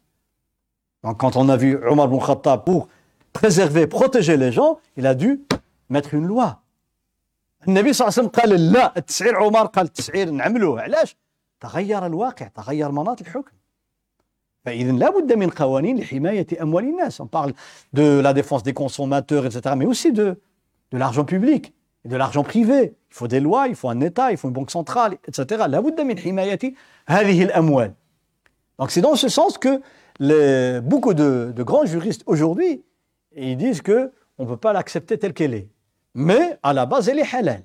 Donc quand on a vu Omar ibn Khattab pour préserver, protéger les gens, il a dû mettre une loi. النبي صلى الله عليه وسلم قال لا التسعير عمر قال التسعير نعملوه علاش تغير الواقع تغير مناط الحكم فإذا لا بد من قوانين لحماية أموال الناس on parle de la défense des consommateurs etc mais aussi de, de l'argent public et de l'argent privé il faut des lois il faut un État il faut une banque centrale etc لا بد من حماية هذه الأموال donc c'est dans ce sens que les, beaucoup de, de grands juristes aujourd'hui ils disent que on ne peut pas l'accepter telle qu'elle est mais à la base elle est halal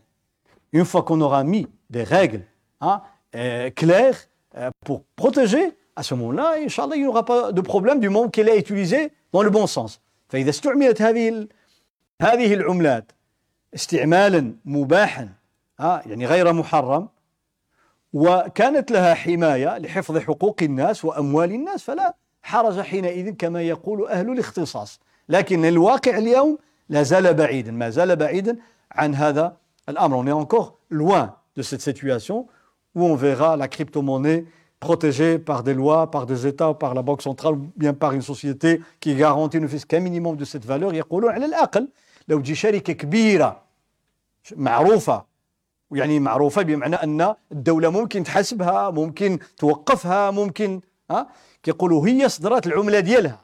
une fois qu'on aura mis des règles hein, euh, claires euh, pour protéger à ce moment-là, Inch'Allah, il n'y aura pas de problème du moment qu'elle est utilisée dans le bon sens. فإذا استعملت هذه هذه العملات استعمالا مباحا يعني غير محرم وكانت لها حماية لحفظ حقوق الناس وأموال الناس فلا حرج حينئذ كما يقول أهل الاختصاص لكن الواقع اليوم لا زال بعيدا ما زال بعيدا عن هذا الأمر on est encore loin de cette situation où on verra la crypto-monnaie protégé par des lois, par des États, par la Banque centrale, ou bien par une société qui garantit ne fait qu'un minimum de cette valeur يقولون على الأقل لو تجي شركة كبيرة معروفة يعني معروفة بمعنى أن الدولة ممكن تحاسبها ممكن توقفها ممكن ها كيقولوا هي صدرات العملة ديالها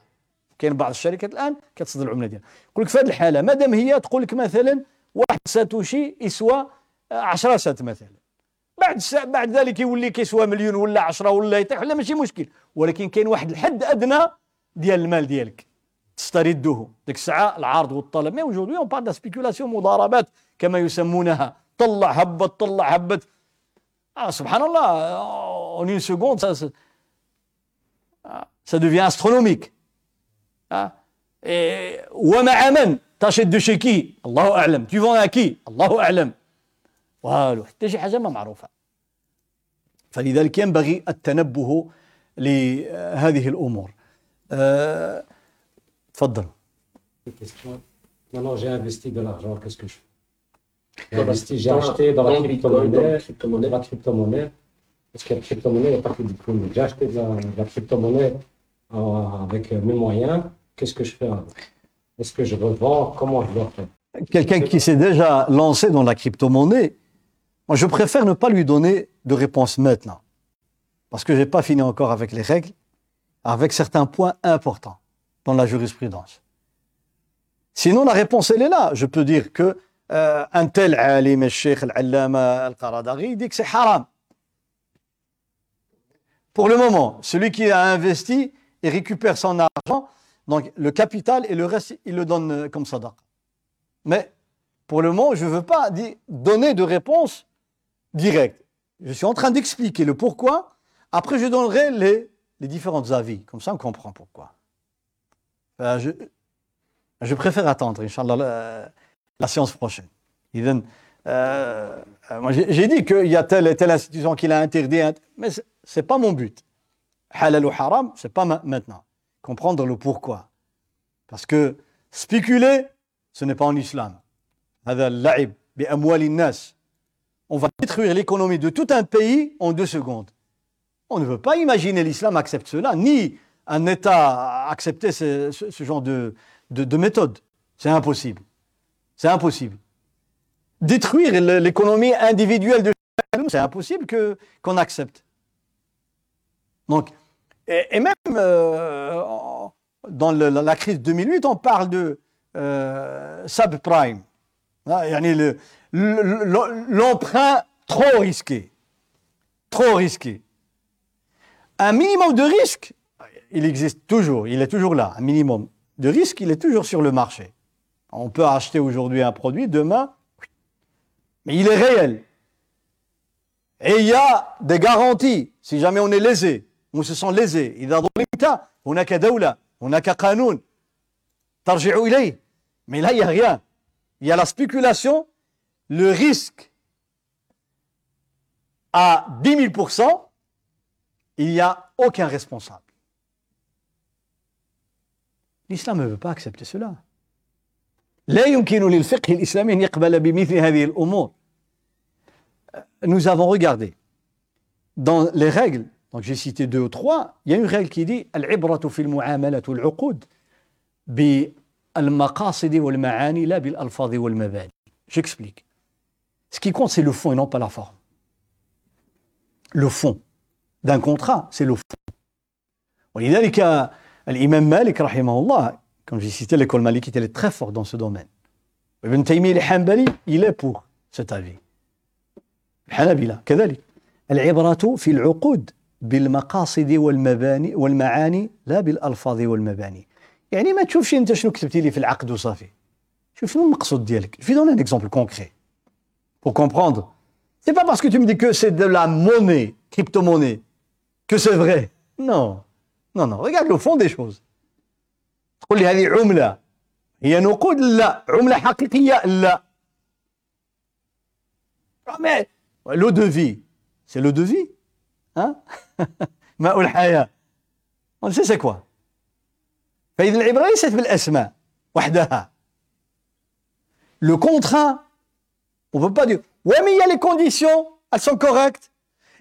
كاين بعض الشركات الآن كتصدر العملة ديالها. يقول لك في هذه الحالة مادام هي تقول لك مثلا واحد ساتوشي يسوى 10 سات مثلا. بعد بعد ذلك يولي كيسوى مليون ولا 10 ولا يطيح ولا ماشي مشكل. ولكن كاين واحد الحد أدنى ديال المال ديالك. تسترده. ديك الساعة العرض والطلب مي اوجودي اون بارل سبيكولاسيون مضاربات كما يسمونها. طلع هبط طلع هبط. آه سبحان الله. اون اون سكوند سا سا دوفيان استرونوميك آه ومع من تشد شي كي الله اعلم à qui الله اعلم والو حتى شي حاجة ما معروفه فلذلك ينبغي التنبه لهذه الأمور أه... تفضل Non, j'ai investi de l'argent, qu'est-ce que je fais J'ai investi, j'ai acheté dans la crypto-monnaie, la crypto-monnaie, parce que la crypto-monnaie n'est pas que du Bitcoin. J'ai acheté de la, la crypto-monnaie euh, avec mes moyens, qu'est-ce que je fais Est-ce que je revends? Comment je dois faire? Quelqu'un qui s'est déjà lancé dans la crypto-monnaie, moi, je préfère ne pas lui donner de réponse maintenant. Parce que je n'ai pas fini encore avec les règles, avec certains points importants dans la jurisprudence. Sinon, la réponse, elle est là. Je peux dire que euh, un tel alim, le sheikh, al-allama, al-qaradari, dit que c'est haram. Pour le moment, celui qui a investi, il récupère son argent, donc le capital et le reste, il le donne comme sadaq. Mais pour le moment, je ne veux pas donner de réponse direct. Je suis en train d'expliquer le pourquoi. Après, je donnerai les, différents avis. Comme ça, on comprend pourquoi. Euh, je, préfère attendre, Inch'Allah, la, séance prochaine. Euh, euh, j'ai dit qu'il y a telle et telle institution qui l'a interdit, mais ce n'est pas mon but halal ou haram, c'est pas maintenant. Comprendre le pourquoi. Parce que spéculer, ce n'est pas en islam. On va détruire l'économie de tout un pays en deux secondes. On ne peut pas imaginer l'islam accepte cela, ni un État accepter ce, genre de, méthode. C'est impossible. C'est impossible. Détruire l'économie individuelle de chacun, c'est impossible qu'on accepte. Donc, et, même euh, dans la, crise de 2008, on parle de euh, subprime. Le, l'emprunt trop risqué. Trop risqué. Un minimum de risque, il existe toujours, il est toujours là. Un minimum de risque, il est toujours sur le marché. On peut acheter aujourd'hui un produit, demain, mais il est réel. Et il y a des garanties, si jamais on est lésé, se sent lésé. إذا ظلمت هناك دولة هناك قانون ترجع إليه. Mais là, il n'y a rien. Il y a la spéculation, le risque à 10 000 il n'y a aucun responsable. L'islam ne veut pas accepter cela. Nous avons regardé dans les règles donc j'ai cité deux ou trois, il y a une règle qui dit العبرة في المعاملات والعقود بالمقاصد والمعاني لا بالألفاظ والمباني. J'explique. Ce qui compte, c'est le fond et non pas la forme. Le fond d'un contrat, c'est le fond. ولذلك الإمام مالك رحمه الله, comme j'ai cité l'école malikite, elle est très forte dans ce domaine. Ibn Taymiyyah al-Hanbali, il est pour cet avis. الحنابلة كذلك. العبرة في العقود بالمقاصد والمباني والمعاني لا بالألفاظ والمباني. يعني ما تشوفش أنت شنو كتبتي لي في العقد وصافي. شوف شنو المقصود ديالك. في دون ان اكزومبل كونكري pour comprendre. C'est pas parce que tu me dis que c'est de la monnaie crypto monnaie que c'est vrai. Non. Non non. Regarde le fond des choses. تقول لي هذه عملة. هي نقود لا. عملة حقيقية لا. Ah, mais le devis. C'est le devis. Hein ماء الحياة on sait c'est quoi فإذا العبرة ليست بالأسماء وحدها le contrat on ne peut pas dire ouais mais il y a les conditions elles sont correctes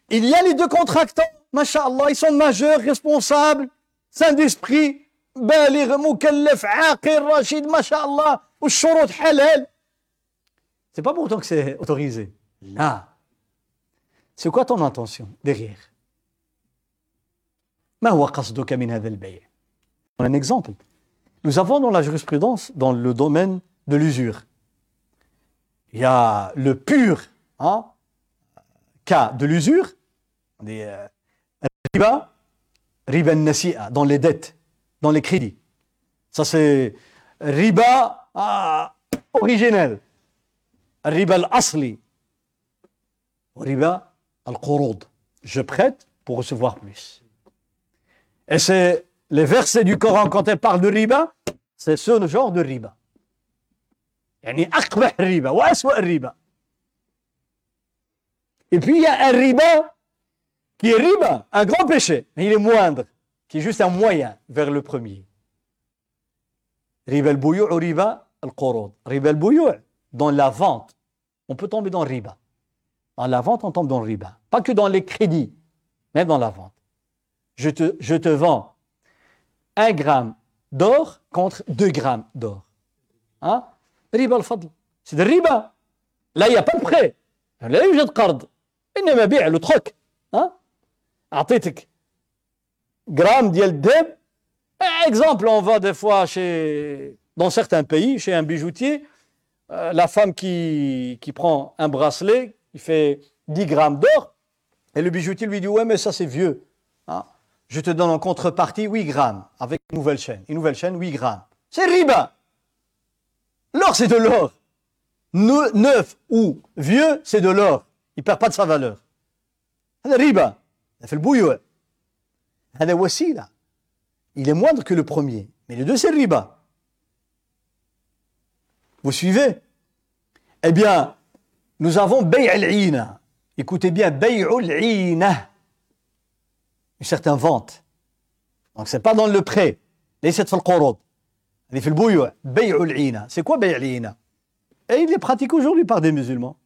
il y a les deux contractants machallah ils sont majeurs responsables saints d'esprit بالغ مكلف عاقل رشيد ما شاء الله والشروط حلال c'est pas pourtant que c'est autorisé ah c'est quoi ton intention derrière Un exemple nous avons dans la jurisprudence dans le domaine de l'usure il y a le pur hein, cas de l'usure des euh, riba riba nasi'a dans les dettes dans les crédits. Ça, c'est riba ah, originel. Riba al-asli. Riba al-qurud. Je prête pour recevoir plus. Et c'est les versets du Coran quand elle parle de riba, c'est ce genre de riba. Et puis il y a un riba qui est riba, un grand péché, mais il est moindre, qui est juste un moyen vers le premier. Riba al ou riba al-qurud. Riba al dans la vente, on peut tomber dans riba. Dans la vente, on tombe dans riba. Pas que dans les crédits, mais dans la vente Je te, je te vends un gramme d'or contre deux grammes d'or. Hein? Riba al-fadl. C'est de riba. Là, il n'y a pas de prêt. Là, il y a de قرض. إنما بيع le troc. Hein? أعطيتك gramme ديال الذهب exemple on va des fois chez dans certains pays chez un bijoutier euh, la femme qui, qui prend un bracelet il fait 10 grammes d'or et le bijoutier lui dit ouais mais ça c'est vieux hein? je te donne en contrepartie 8 grammes avec une nouvelle chaîne une nouvelle chaîne 8 grammes c'est riba l'or c'est de l'or neuf ou vieux c'est de l'or il perd pas de sa valeur هذا riba fait le bouillon هذا وسيلة il est moindre que le premier mais le deux c'est le riba vous suivez eh bien nous avons bay' al écoutez bien bay' al une certaine vente donc c'est pas dans le prêt ليست في القروض هذه في البيوع بيع العينة c'est quoi بيع العينة et il est pratiqué aujourd'hui par des musulmans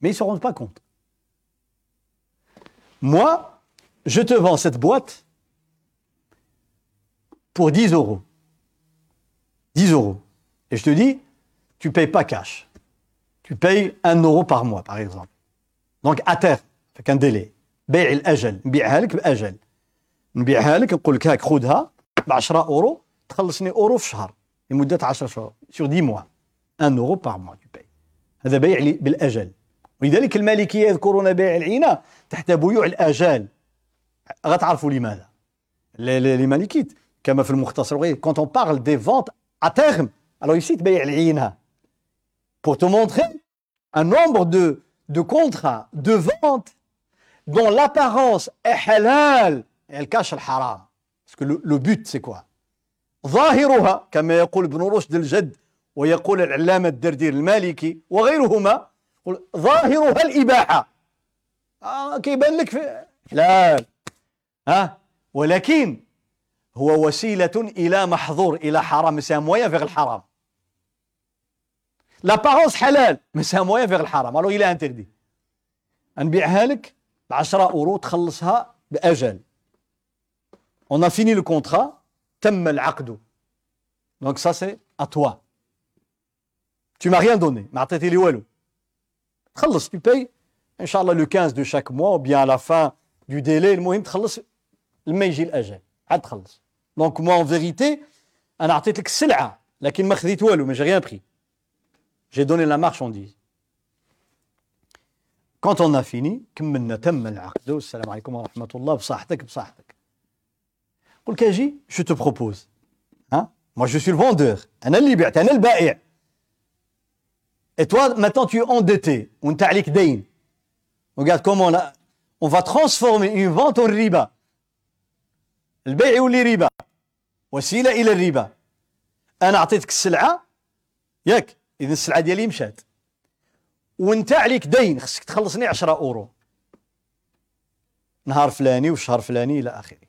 mais ils se rendent pas compte moi je te vends cette boîte pour 10 euros. 10 euros. Et je te dis, tu payes pas cash. Tu payes 1 euro par mois, par exemple. Donc, à terme, avec un délai. بيع الأجل نبيعها لك بأجل نبيعها لك نقول لك هاك خذها ب 10 أورو تخلصني أورو في شهر لمدة 10 شهور سور 10 موا 1 اورو باغ موا هذا بيع بالأجل. ولذلك المالكية يذكرون بيع العينة تحت بيوع الاجال غتعرفوا لماذا؟ لي مالكيت كما في المختصر وغير كونت اون بارل دي فونت ا تيرم ألو يسي تبيع العينة. بور تو مونتري un nombre de, de contrats de vente dont l'apparence est halal. يعني الكاش الحرام. باسكو لو بوت سي كوا؟ ظاهرها كما يقول ابن رشد الجد ويقول العلامة الدردير المالكي وغيرهما ظاهرها الإباحة. آه كيبان لك في حلال ها؟ ولكن هو وسيلة إلى محظور إلى حرام. سي مويان في الحرام لابارونس حلال مي سي في الحرام ألو إلى انتردي نبيعها لك ب 10 أورو تخلصها بأجل. On a fini le contrat. Donc ça, c'est à toi. Tu m'as rien donné. Tu payes, Inch'Allah, le 15 de chaque mois, ou bien à la fin du délai, le moyen de Donc moi, en vérité, un article سلعة لكن ما خذيت والو mais j'ai rien pris. J'ai donné la marchandise. Quand on a fini, كملنا تم العقد السلام عليكم ورحمة الله بصحتك بصحتك. قل كاجي te propose. Hein? Moi je suis le vendeur. أنا اللي بعت أنا البائع. Et toi maintenant tu es endetté وانت عليك دين. Regarde comment on, a, on va transformer une vente. البيع يولي ربا. وسيلة إلى الربا. أنا أعطيتك السلعة ياك إذا السلعة ديالي مشات. وأنت عليك دين خصك تخلصني 10 أورو نهار فلاني والشهر فلاني إلى آخره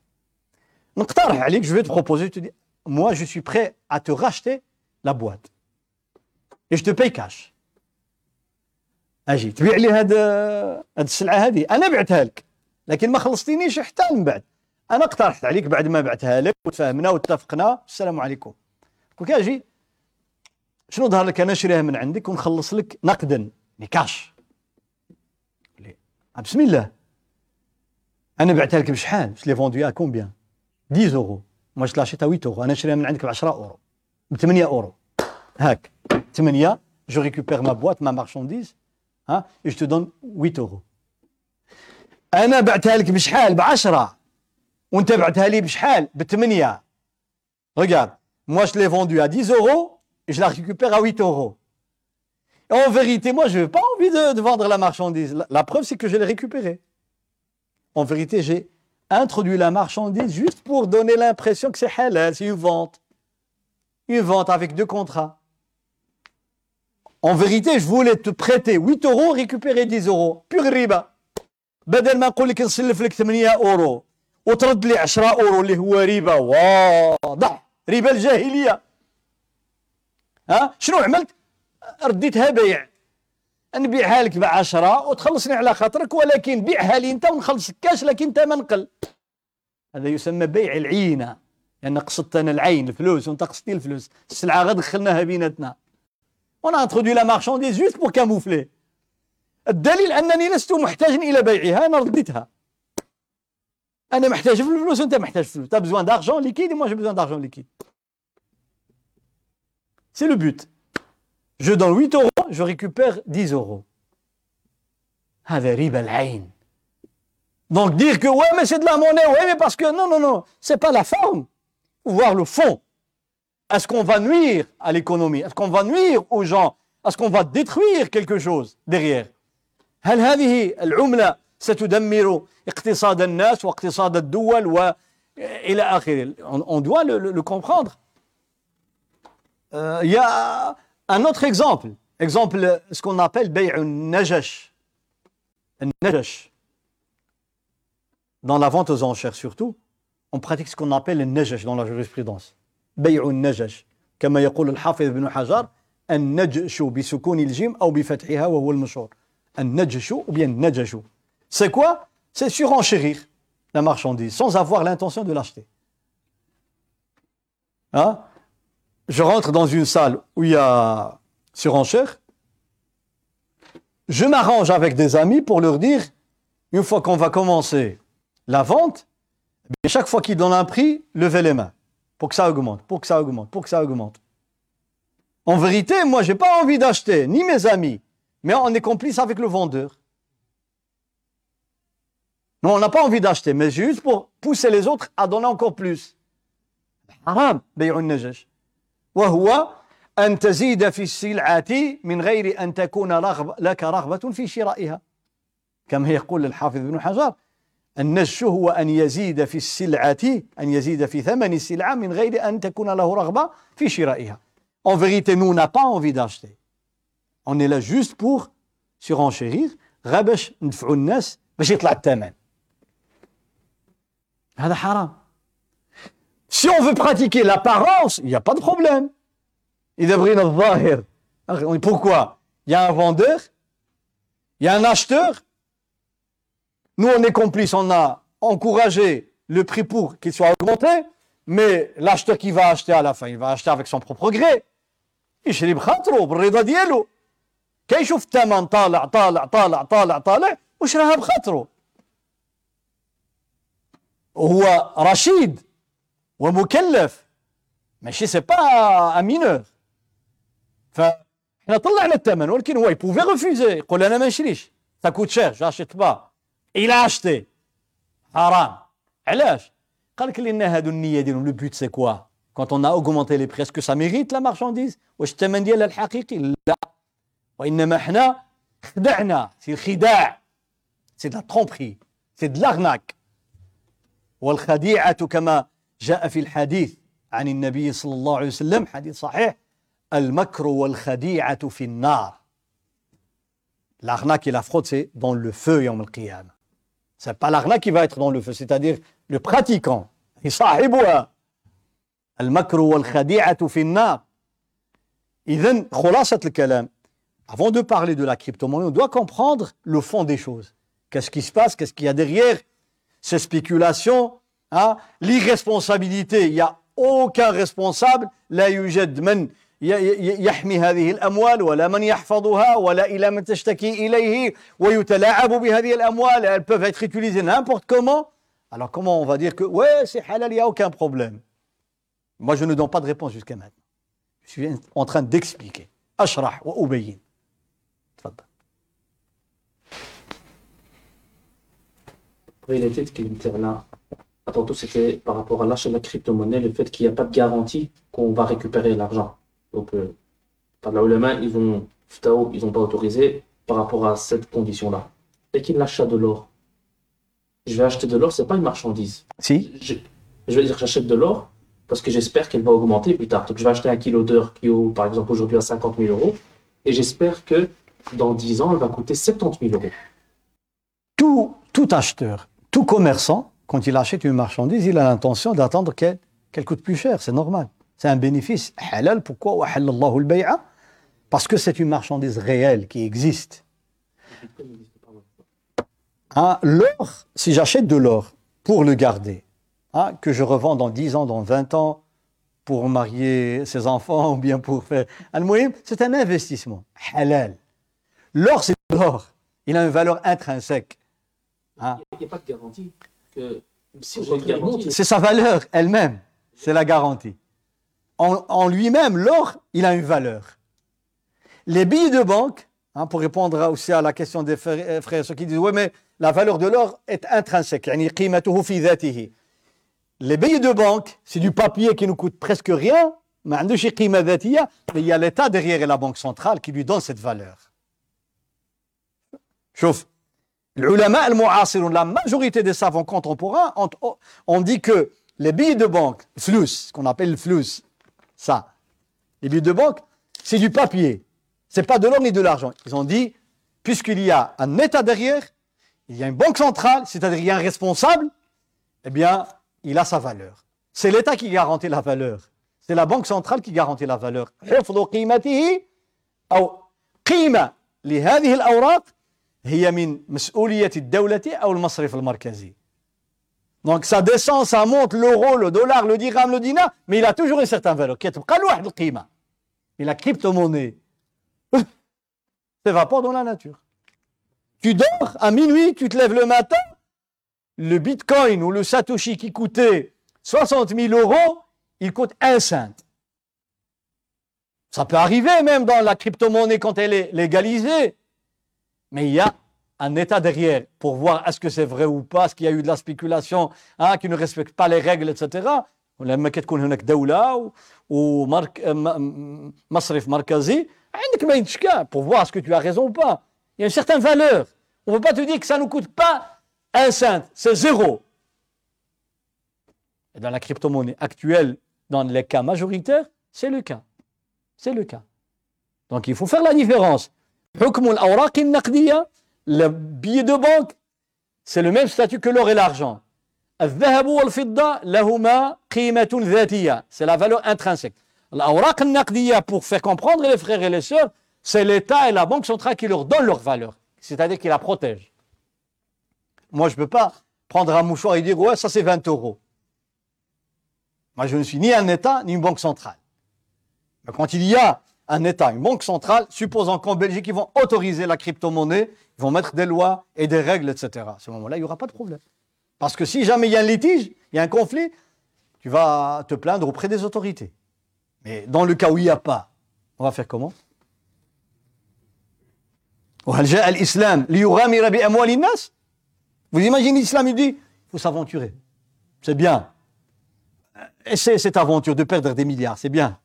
نقترح عليك جو في بروبوزي تو دي moi je suis prêt à te racheter la boîte. Et je te أجي تبيع لي هاد هاد السلعه هذه أنا بعتها لك لكن ما خلصتينيش حتى من بعد أنا اقترحت عليك بعد ما بعتها لك وتفاهمنا واتفقنا السلام عليكم قلت أجي شنو ظهر لك أنا نشريها من عندك ونخلص لك نقدا cash. Ah, bismillah. أنا بعتها لك بشحال vendu à combien? 10 euros moi je l'achète à 8 euros انا شريها من عندك ب 10 اورو ب 8 اورو هاك 8 je récupère ma boîte ma marchandise hein, et je te donne 8 euros انا بعتها لك بشحال ب 10 وانت بعتها لي بشحال ب 8 regarde moi je l'ai vendu à 10 euros et je la récupère à 8 euros En vérité, moi, je n'ai pas envie de, vendre la marchandise. La, preuve, c'est que je l'ai récupérée. En vérité, j'ai introduit la marchandise juste pour donner l'impression que c'est halal, c'est une vente. Une vente avec deux contrats. En vérité, je voulais te prêter 8 euros, récupérer 10 euros. Pure riba. بدل ما نقول لك نسلف لك 8 اورو وترد لي 10 اورو اللي هو ربا واضح ربا الجاهليه ها شنو عملت رديتها بيع نبيعها لك ب 10 وتخلصني على خاطرك ولكن بيعها لي انت ونخلصك كاش لكن ثمن قل هذا يسمى بيع العينة لأن يعني قصدت أنا العين الفلوس وأنت قصدتي الفلوس. السلعة غير دخلناها بيناتنا. وأنا انترودي لا مارشانديز جوست بور كاموفلي الدليل أنني لست محتاجا إلى بيعها أنا رديتها. أنا محتاج في الفلوس وأنت محتاج في الفلوس. تا بزوان دارجون ليكيد moi j'ai besoin d'argent liquide. C'est le but. Je donne 8 euros, je récupère 10 euros. Donc dire que ouais, mais c'est de la monnaie, ouais, mais parce que non, non, non, c'est pas la forme. Voir le fond. Est-ce qu'on va nuire à l'économie Est-ce qu'on va nuire aux gens Est-ce qu'on va détruire quelque chose derrière هل هذه العملة ستدمر اقتصاد الناس واقتصاد الدول وإلى آخره on, doit le, le, le comprendre. Euh, il y a un autre exemple, exemple, ce qu'on appelle bay'un najash. najash. Dans la vente aux enchères surtout, on pratique ce qu'on appelle le najash dans la jurisprudence. bay'un najash. كما يقول الحافظ ابن حجر النجش بسكون الجيم أو بفتحها وهو المشهور النجش ou bien النجش c'est quoi c'est surenchérir la marchandise sans avoir l'intention de l'acheter hein je rentre dans une salle où il y a surenchère. Je m'arrange avec des amis pour leur dire, une fois qu'on va commencer la vente, chaque fois qu'ils donnent un prix, levez les mains pour que ça augmente, pour que ça augmente, pour que ça augmente. En vérité, moi, j'ai pas envie d'acheter, ni mes amis, mais on est complice avec le vendeur. Non, on n'a pas envie d'acheter, mais juste pour pousser les autres à donner encore plus. Haram, أن تزيد في السلعة من غير أن تكون رغب لك رغبة في شرائها كما يقول الحافظ ابن حجر النجش هو أن يزيد في السلعة أن يزيد في ثمن السلعة من غير أن تكون له رغبة في شرائها En vérité, nous, on n'a pas envie d'acheter. On est là juste pour surenchérir غير باش ندفعوا الناس باش يطلع الثمن. هذا حرام. Si on veut pratiquer l'apparence, il n'y a pas de problème. Pourquoi Il y a un vendeur, il y a un acheteur. Nous, on est complices, on a encouragé le prix pour qu'il soit augmenté, mais l'acheteur qui va acheter à la fin, il va acheter avec son propre gré. يشري بخاطره بالرضا ديالو كيشوف الثمن طالع طالع طالع طالع طالع وشراها بخاطره وهو رشيد ومكلف ماشي سي با ان مينور فاحنا طلعنا الثمن ولكن هو يبوفي ريفوزي يقول أنا ما نشريش. سا كوت شير جاشيت با إلى اشتي حرام. علاش؟ قال لك لأن هادو النية ديالهم لو بوت سي كوا a augmenté les prix est-ce que ça mérite la marchandise واش الثمن ديالها الحقيقي؟ لا. وإنما إحنا خدعنا. سي الخداع سي tromperie. C'est de l'arnaque. والخديعة كما جاء في الحديث عن النبي صلى الله عليه وسلم حديث صحيح. Al-makr wal-khadi'atu nar. L'arnaque et la fraude, c'est dans le feu, yom al-qiyam. C'est pas l'arnaque qui va être dans le feu, c'est-à-dire le pratiquant. Al-makr wal-khadi'atu nar. Avant de parler de la crypto-monnaie, on doit comprendre le fond des choses. Qu'est-ce qui se passe? Qu'est-ce qu'il y a derrière? Ces spéculations hein? L'irresponsabilité. Il n'y a aucun responsable. La يحمي هذه الأموال ولا من يحفظها ولا إلى من تشتكي إليه ويتلاعب بهذه الأموال elles peuvent être utilisées n'importe comment alors comment on va dire que ouais c'est halal il n'y a aucun problème Moi, je ne donne pas de réponse jusqu'à maintenant. Je suis en train d'expliquer. Ashrah wa ubayin. Après, il a été là. Tantôt, c'était par rapport à l'achat de la crypto-monnaie, le fait qu'il n'y a pas de garantie qu'on va récupérer l'argent. Donc, euh, par là où les mains, ils ont, ils n'ont pas autorisé par rapport à cette condition-là. Et qu'il l'achat de l'or. Je vais acheter de l'or, c'est pas une marchandise. Si. Je, je vais dire, j'achète de l'or, parce que j'espère qu'elle va augmenter plus tard. Donc je vais acheter un kilo d'or qui est par exemple aujourd'hui à 50 000 euros, et j'espère que dans 10 ans, elle va coûter 70 000 euros. Tout, tout acheteur, tout commerçant, quand il achète une marchandise, il a l'intention d'attendre qu'elle qu'elle coûte plus cher, c'est normal. C'est un bénéfice halal. Pourquoi Parce que c'est une marchandise réelle qui existe. Hein, l'or, si j'achète de l'or pour le garder, hein, que je revends dans 10 ans, dans 20 ans, pour marier ses enfants ou bien pour faire. C'est un investissement halal. L'or, c'est l'or. Il a une valeur intrinsèque. Hein. Il n'y a pas de garantie que si C'est sa valeur elle-même. C'est la garantie en, lui-même, l'or, il a une valeur. Les billets de banque, hein, pour répondre aussi à la question des frères, euh, ceux qui disent, oui, mais la valeur de l'or est intrinsèque. Les billets de banque, c'est du papier qui ne coûte presque rien, mais il y a l'État derrière et la Banque centrale qui lui donne cette valeur. Chauffe. La majorité des savants contemporains ont, ont dit que les billets de banque, flus, ce qu'on appelle le flus, ça, les billets de banque, c'est du papier. C'est pas de l'or ni de l'argent. Ils ont dit, puisqu'il y a un État derrière, il y a une banque centrale, c'est-à-dire il y a un responsable, eh bien, il a sa valeur. C'est l'État qui garantit la valeur. C'est la Banque centrale qui garantit la valeur. حفظ قيمته أو قيمة لهذه الأوراق هي من مسؤولية الدولة أو المصرف المركزي. Donc ça descend, ça monte, l'euro, le dollar, le dirham, le dinar, mais il a toujours une certaine valeur. Mais la crypto-monnaie s'évapore dans la nature. Tu dors à minuit, tu te lèves le matin, le bitcoin ou le satoshi qui coûtait 60 000 euros, il coûte un cent. Ça peut arriver même dans la crypto-monnaie quand elle est légalisée, mais il y a un état derrière pour voir est-ce que c'est vrai ou pas, est-ce qu'il y a eu de la spéculation, hein, qui ne respecte pas les règles, etc. لما كتكون هناك دولة ومارك مصرف مركزي عندك ما يتشكى pour voir est-ce que tu as raison ou pas. Il y a une certaine valeur. On ne peut pas te dire que ça ne coûte pas un cent, c'est zéro. Et dans la crypto-monnaie actuelle, dans les cas majoritaires, c'est le cas. C'est le cas. Donc il faut faire la différence. Le billet de banque, c'est le même statut que l'or et l'argent. C'est la valeur intrinsèque. pour faire comprendre les frères et les sœurs, c'est l'État et la Banque centrale qui leur donnent leur valeur. C'est-à-dire qui la protègent. Moi, je ne peux pas prendre un mouchoir et dire ouais, ça c'est 20 euros. Moi, je ne suis ni un État ni une banque centrale. Mais quand il y a un État, une banque centrale, supposant qu'en Belgique, ils vont autoriser la crypto-monnaie, ils vont mettre des lois et des règles, etc. À ce moment-là, il n'y aura pas de problème. Parce que si jamais il y a un litige, il y a un conflit, tu vas te plaindre auprès des autorités. Mais dans le cas où il n'y a pas, on va faire comment? Vous imaginez l'islam, il dit, il faut s'aventurer. C'est bien. Essayez cette aventure de perdre des milliards, c'est bien.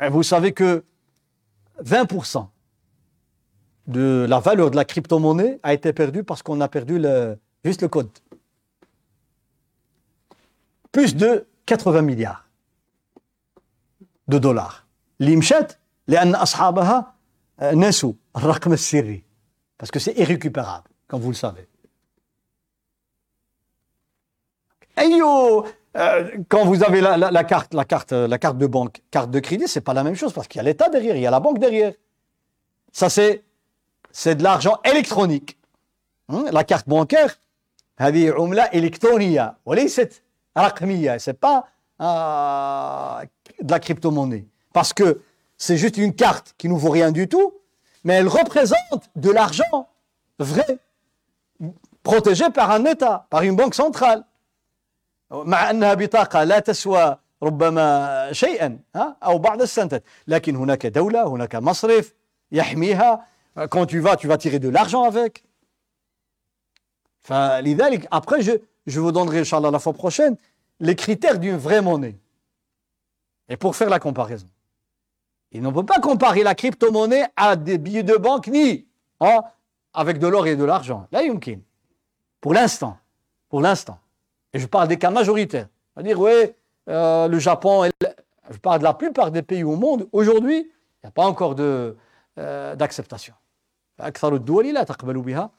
vous savez que 20% de la valeur de la crypto-monnaie a été perdue parce qu'on a perdu le, juste le code. Plus de 80 milliards de dollars. L'imchet, لأن أصحابها نسوا الرقم السري parce que c'est irrécupérable, comme vous le savez. Ayo, euh, quand vous avez la, la, la, carte, la carte, la carte de banque, carte de crédit, c'est pas la même chose parce qu'il y a l'État derrière, il y a la banque derrière. Ça c'est, c'est de l'argent électronique. Hein? La carte bancaire, هذه عملة إلكترونية وليست رقمية. C'est pas euh, de la crypto-monnaie. Parce que c'est juste une carte qui ne vaut rien du tout, mais elle représente de l'argent vrai, protégé par un État, par une banque centrale. مع أنها بطاقة لا تسوى ربما شيئا أو بعض السنتات لكن هناك دولة هناك مصرف يحميها euh, quand tu vas, tu vas tirer de l'argent avec. Enfin, après, je, je vous donnerai, Inch'Allah, la fois prochaine, les critères d'une vraie monnaie. Et pour faire la comparaison. Et on ne peut pas comparer la crypto-monnaie à des billets de banque ni hein, avec de l'or et de l'argent. Là, yumkin. Pour l'instant. Pour l'instant. Et je parle des cas majoritaires. C'est-à-dire, oui, euh, le Japon, je parle de la plupart des pays au monde. Aujourd'hui, il n'y a pas encore de, d'acceptation. أكثر الدول لا تقبل بها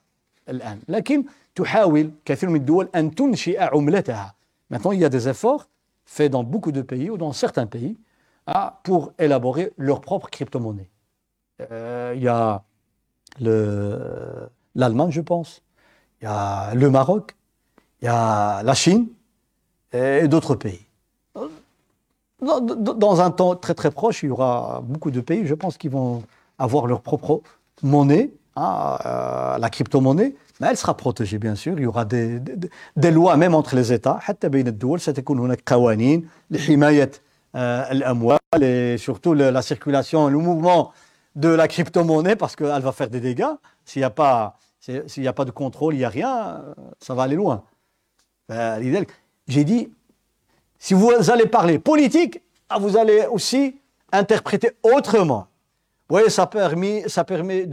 الآن لكن تحاول كثير من الدول أن تنشئ عملتها Maintenant, il y a des efforts faits dans beaucoup de pays ou dans certains pays hein, pour élaborer leur propre crypto-monnaie. Euh, il y a l'Allemagne, je pense, il y a le Maroc, il y a la Chine et d'autres pays. Dans, un temps très très proche, il y aura beaucoup de pays, je pense, qui vont avoir leur propre monnaie, hein, euh, la crypto-monnaie, mais elle sera protégée, bien sûr. Il y aura des, des, des lois, même entre les États. حتى بين الدول ستكون هناك قوانين لحماية الأموال et surtout la circulation, le mouvement de la crypto-monnaie parce qu'elle va faire des dégâts. S'il n'y a, pas, s'il a pas de contrôle, il n'y a rien, ça va aller loin. Ben, j'ai dit, si vous allez parler politique, ah, vous allez aussi interpréter autrement. Oui, ça permet, ça permet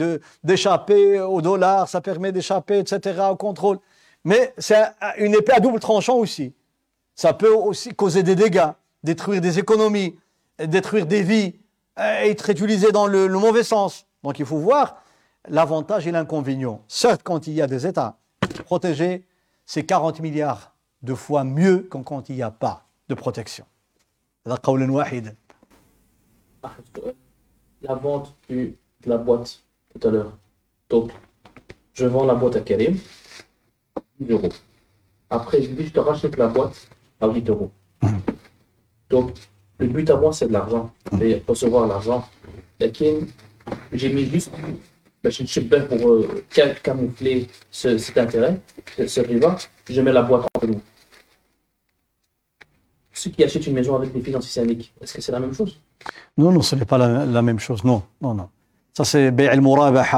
d'échapper au dollar, ça permet d'échapper, etc., au contrôle. Mais c'est une épée à double tranchant aussi. Ça peut aussi causer des dégâts, détruire des économies, détruire des vies, être utilisé dans le, le mauvais sens. Donc il faut voir l'avantage et l'inconvénient. Certes, quand il y a des États protégés, c'est 40 milliards de fois mieux que quand il n'y a pas de protection. La vente de la boîte tout à l'heure. Donc, je vends la boîte à Karim, 10 euros. Après, je je te rachète la boîte à 8 euros. Donc, le but à moi, c'est de l'argent, de recevoir l'argent. J'ai mis juste ben, je suis bien pour euh, camoufler ce, cet intérêt, ce, ce riva. Je mets la boîte entre nous. Ceux qui achètent une maison avec des finances islamiques, est-ce que c'est la même chose? Non, non, ce n'est pas la, même chose. Non, non, non. Ça, c'est Bay al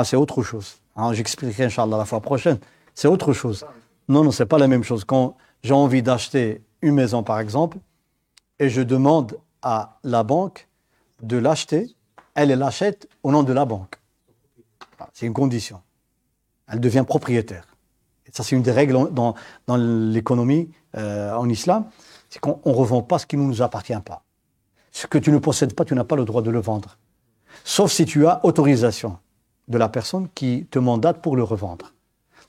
c'est autre chose. Hein, J'expliquerai, Inch'Allah, la fois prochaine. C'est autre chose. Non, non, c'est pas la même chose. Quand j'ai envie d'acheter une maison, par exemple, et je demande à la banque de l'acheter, elle l'achète au nom de la banque. C'est une condition. Elle devient propriétaire. Ça, c'est une des règles dans, dans l'économie euh, en islam, c'est qu'on ne revend pas ce qui ne nous appartient pas. Ce que tu ne possèdes pas, tu n'as pas le droit de le vendre. Sauf si tu as autorisation de la personne qui te mandate pour le revendre.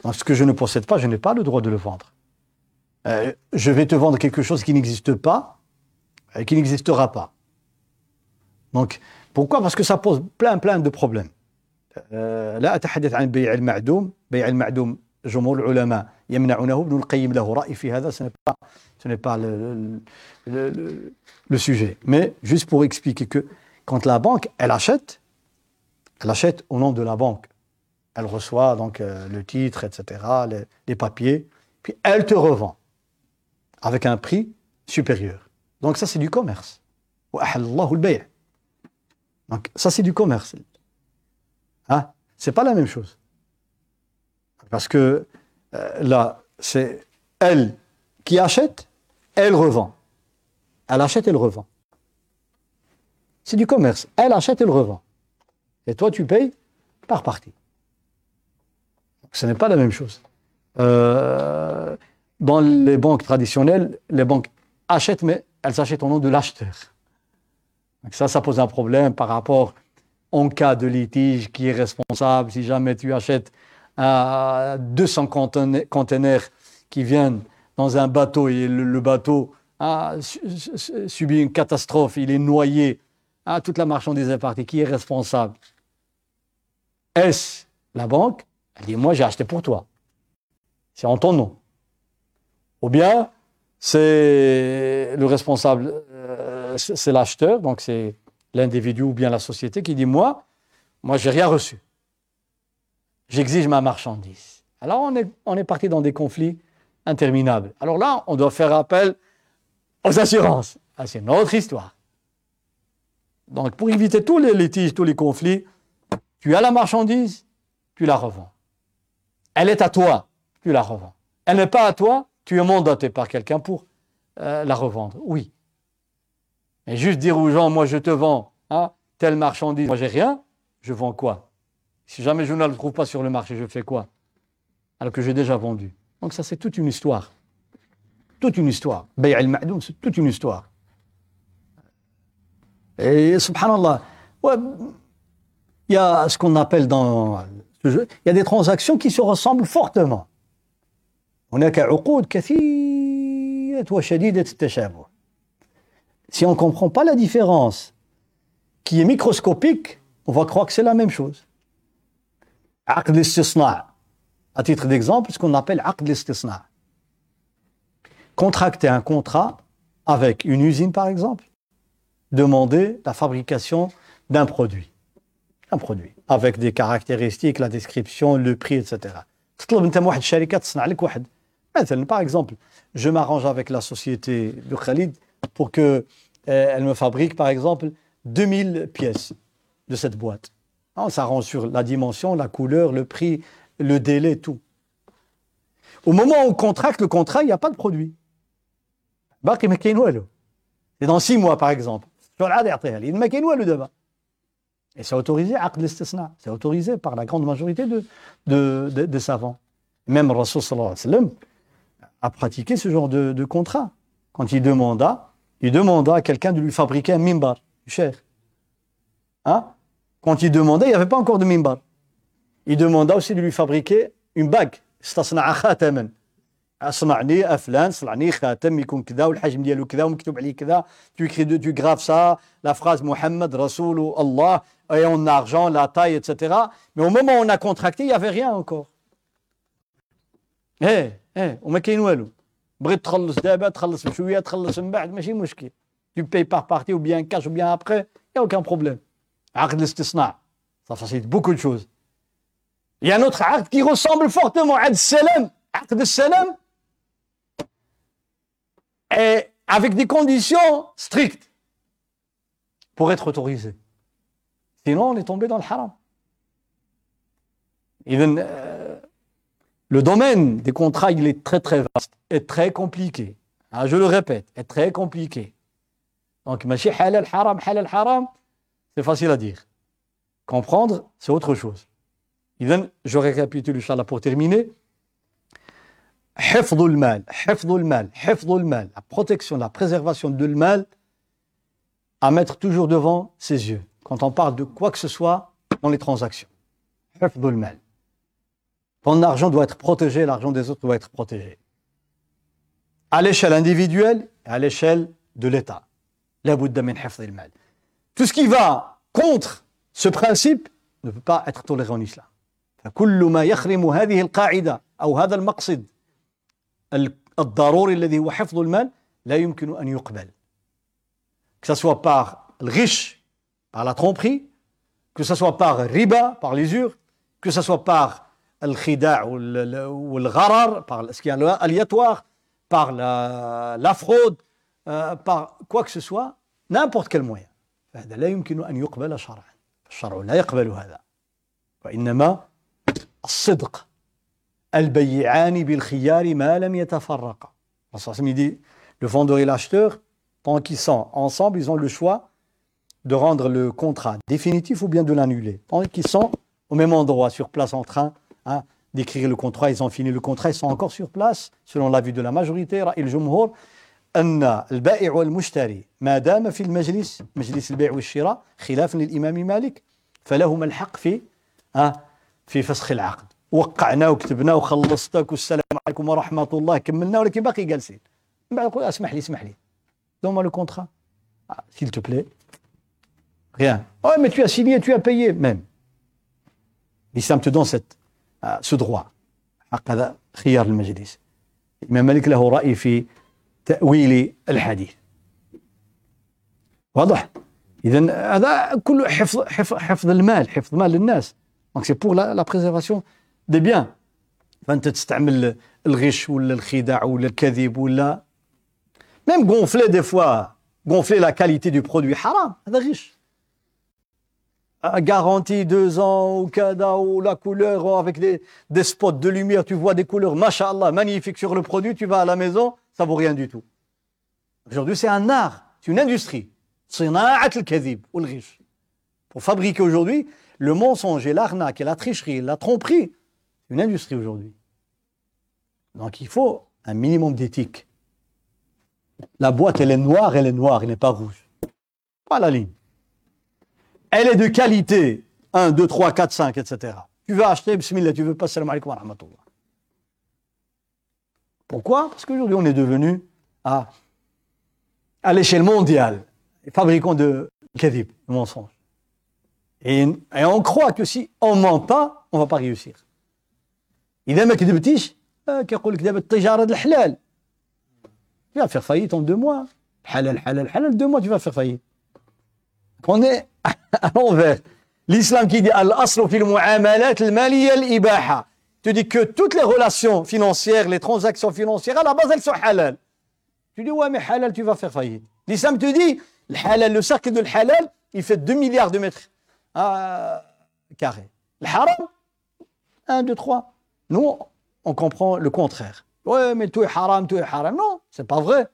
Donc, ce que je ne possède pas, je n'ai pas le droit de le vendre. Euh, je vais te vendre quelque chose qui n'existe pas, et qui n'existera pas. Donc, pourquoi Parce que ça pose plein, plein de problèmes. لا أتحدث عن بيع المعدوم بيع المعدوم جمهور العلماء يمنعونه ابن القيم له رأي في هذا ce n'est pas, ce n'est pas le, sujet. Mais juste pour expliquer que quand la banque, elle achète, elle achète au nom de la banque. Elle reçoit donc euh, le titre, etc., les, papiers, puis elle te revend avec un prix supérieur. Donc ça, c'est du commerce. Donc ça, c'est du commerce. Hein? C'est pas la même chose. Parce que euh, là, c'est elle qui achète elle revend. Elle achète, elle revend. C'est du commerce. Elle achète, elle revend. Et toi, tu payes par partie. Ce n'est pas la même chose. Euh, dans les banques traditionnelles, les banques achètent, mais elles achètent au nom de l'acheteur. Ça, ça pose un problème par rapport en cas de litige, qui est responsable si jamais tu achètes à 200 conteneurs qui viennent dans un bateau et le, bateau a subi une catastrophe, il est noyé, toute la marchandise est partie, qui est responsable? Est-ce la banque? Elle dit, moi j'ai acheté pour toi. C'est en ton nom. Ou bien, c'est le responsable, euh, c'est l'acheteur, donc c'est l'individu ou bien la société qui dit, moi, moi j'ai rien reçu j'exige ma marchandise. Alors on est, on est parti dans des conflits interminables. Alors là, on doit faire appel aux assurances. Ah, c'est notre histoire. Donc pour éviter tous les litiges, tous les conflits, tu as la marchandise, tu la revends. Elle est à toi, tu la revends. Elle n'est pas à toi, tu es mandaté par quelqu'un pour euh, la revendre. Oui. Mais juste dire aux gens, moi je te vends hein, telle marchandise, moi j'ai rien, je vends quoi? Si jamais je ne le trouve pas sur le marché, je fais quoi? Alors que j'ai déjà vendu. Donc ça, c'est toute une histoire. Toute une histoire. Bay al-Ma'doum, c'est toute une histoire. Et subhanallah, ouais, il y a ce qu'on appelle dans ce jeu, il y a des transactions qui se ressemblent fortement. Si on ne comprend pas la différence qui est microscopique, on va croire que c'est la même chose à titre d'exemple, ce qu'on appelle aqd l'istisna. Contracter un contrat avec une usine, par exemple, demander la fabrication d'un produit. Un produit, avec des caractéristiques, la description, le prix, etc. Par exemple, je m'arrange avec la société de Khalid pour qu'elle euh, me fabrique, par exemple, 2000 pièces de cette boîte. Hein, on s'arrange sur la dimension, la couleur, le prix, le délai, tout. Au moment où on contracte le contrat, il n'y a pas de produit. C'est dans six mois, par exemple. Et c'est autorisé, c'est autorisé par la grande majorité de, savants. Même Rasul a pratiqué ce genre de, de contrat. Quand il demanda, il demanda à quelqu'un de lui fabriquer un mimbar, cher. Hein? Quand il demandait, il n'y avait pas encore de mimbar Il demanda aussi de lui fabriquer une bague. استصنع خاتما اصنعني افلان صنعني خاتم يكون كذا والحجم ديالو كذا ومكتوب عليه كذا tu écris de tu graves ça la phrase Mohammed Rasoul Allah et en argent la taille etc mais au moment où on a contracté il n'y avait rien encore ايه ايه وما كاين والو بغيت تخلص دابا تخلص بشويه تخلص من بعد ماشي مشكل tu payes par partie ou bien cash ou bien après il n'y a aucun problème عقد الاستثناء ça facilite beaucoup de choses Il y a un autre acte qui ressemble fortement à salam, acte salam, et avec des conditions strictes pour être autorisé. Sinon, on est tombé dans le haram. Euh, le domaine des contrats, il est très très vaste et très compliqué. Ah, je le répète, est très compliqué. Donc, halal haram, halal haram, c'est facile à dire. Comprendre, c'est autre chose. Je récapitule, Inch'Allah, pour terminer. Hifdul mal, hifdul mal, hifdul mal, la protection, la préservation de mal à mettre toujours devant ses yeux quand on parle de quoi que ce soit dans les transactions. Hifdul mal. Ton argent doit être protégé, l'argent des autres doit être protégé. À l'échelle individuelle et à l'échelle de l'État. Tout ce qui va contre ce principe ne peut pas être toléré en islam. فكل ما يخرم هذه القاعدة أو هذا المقصد الضروري الذي هو حفظ المال لا يمكن أن يقبل que ce soit par le riche, par la tromperie, que ce soit par riba, par l'usure, que ce soit par le khida ou le gharar, par ce qui est aléatoire, par la, la fraude, euh, par quoi que ce soit, n'importe quel moyen. فهذا لا يمكن أن يقبل شرعا الشرع لا يقبل هذا وإنما الصدق البيعان بالخيار ما لم يتفرقا il dit le vendeur et l'acheteur tant qu'ils sont ensemble ils ont le choix de rendre le contrat définitif ou bien de l'annuler tant qu'ils sont au même endroit sur place en train hein, d'écrire le contrat ils ont fini le contrat ils sont encore sur place selon l'avis de la majorité رأي الجمهور أن البائع والمشتري ما دام في المجلس مجلس البيع والشراء خلافا للإمام مالك فلهما الحق في في فسخ العقد. وقعنا وكتبنا وخلصتك والسلام عليكم ورحمة الله. كملنا ولكن باقي جالسين. من بعد يقول اسمح لي اسمح لي. donne-moi le contrat ah, s'il te plaît. Rien. Oh mais tu as signé tu as payé. Même. L'islam te donne cette, حق هذا خيار المجلس. الإمام مالك له رأي في تأويل الحديث. واضح؟ إذا هذا كله حفظ حفظ حفظ المال حفظ مال الناس. دونك سي بور لا بريزيرفاسيون دي بيان فانت تستعمل الغش ولا الخداع ولا الكذب ولا ميم غونفلي دي فوا غونفلي لا كاليتي دو برودوي حرام هذا غش garantie deux ans ou kada ou la couleur avec des, des spots de lumière, tu vois des couleurs, mashallah, magnifiques sur le produit, tu vas à la maison, ça vaut rien du tout. Aujourd'hui, c'est un art, c'est une industrie. Pour fabriquer aujourd'hui le mensonge et l'arnaque et la tricherie la tromperie, c'est une industrie aujourd'hui. Donc il faut un minimum d'éthique. La boîte, elle est noire, elle est noire, elle n'est pas rouge. Pas la ligne. Elle est de qualité. 1, 2, 3, 4, 5, etc. Tu veux acheter, bismillah, tu veux pas, salam alaikum wa rahmatullah. Pourquoi? Parce qu'aujourd'hui, on est devenu à, à l'échelle mondiale fabricant de kadhib, de mensonges. Et, et, on croit que si on ment pas, on va pas réussir. إذا ما كذبتيش كيقول لك دابا التجارة الحلال tu vas faire faillite en deux mois halal halal halal deux mois tu vas faire faillite on est à l'envers l'islam qui dit al-aslu fil mu'amalat al-maliyya al-ibaha tu dis que toutes les relations financières, les transactions financières, à la base, elles sont halal. Tu dis, ouais, mais halal, tu vas faire faillite. L'islam te dit, le halal, le cercle de halal, il fait 2 milliards de mètres euh, carré. Le haram, 1, 2, 3. Nous, on comprend le contraire. Ouais, mais tout est haram, tout est haram. Non, c'est pas vrai.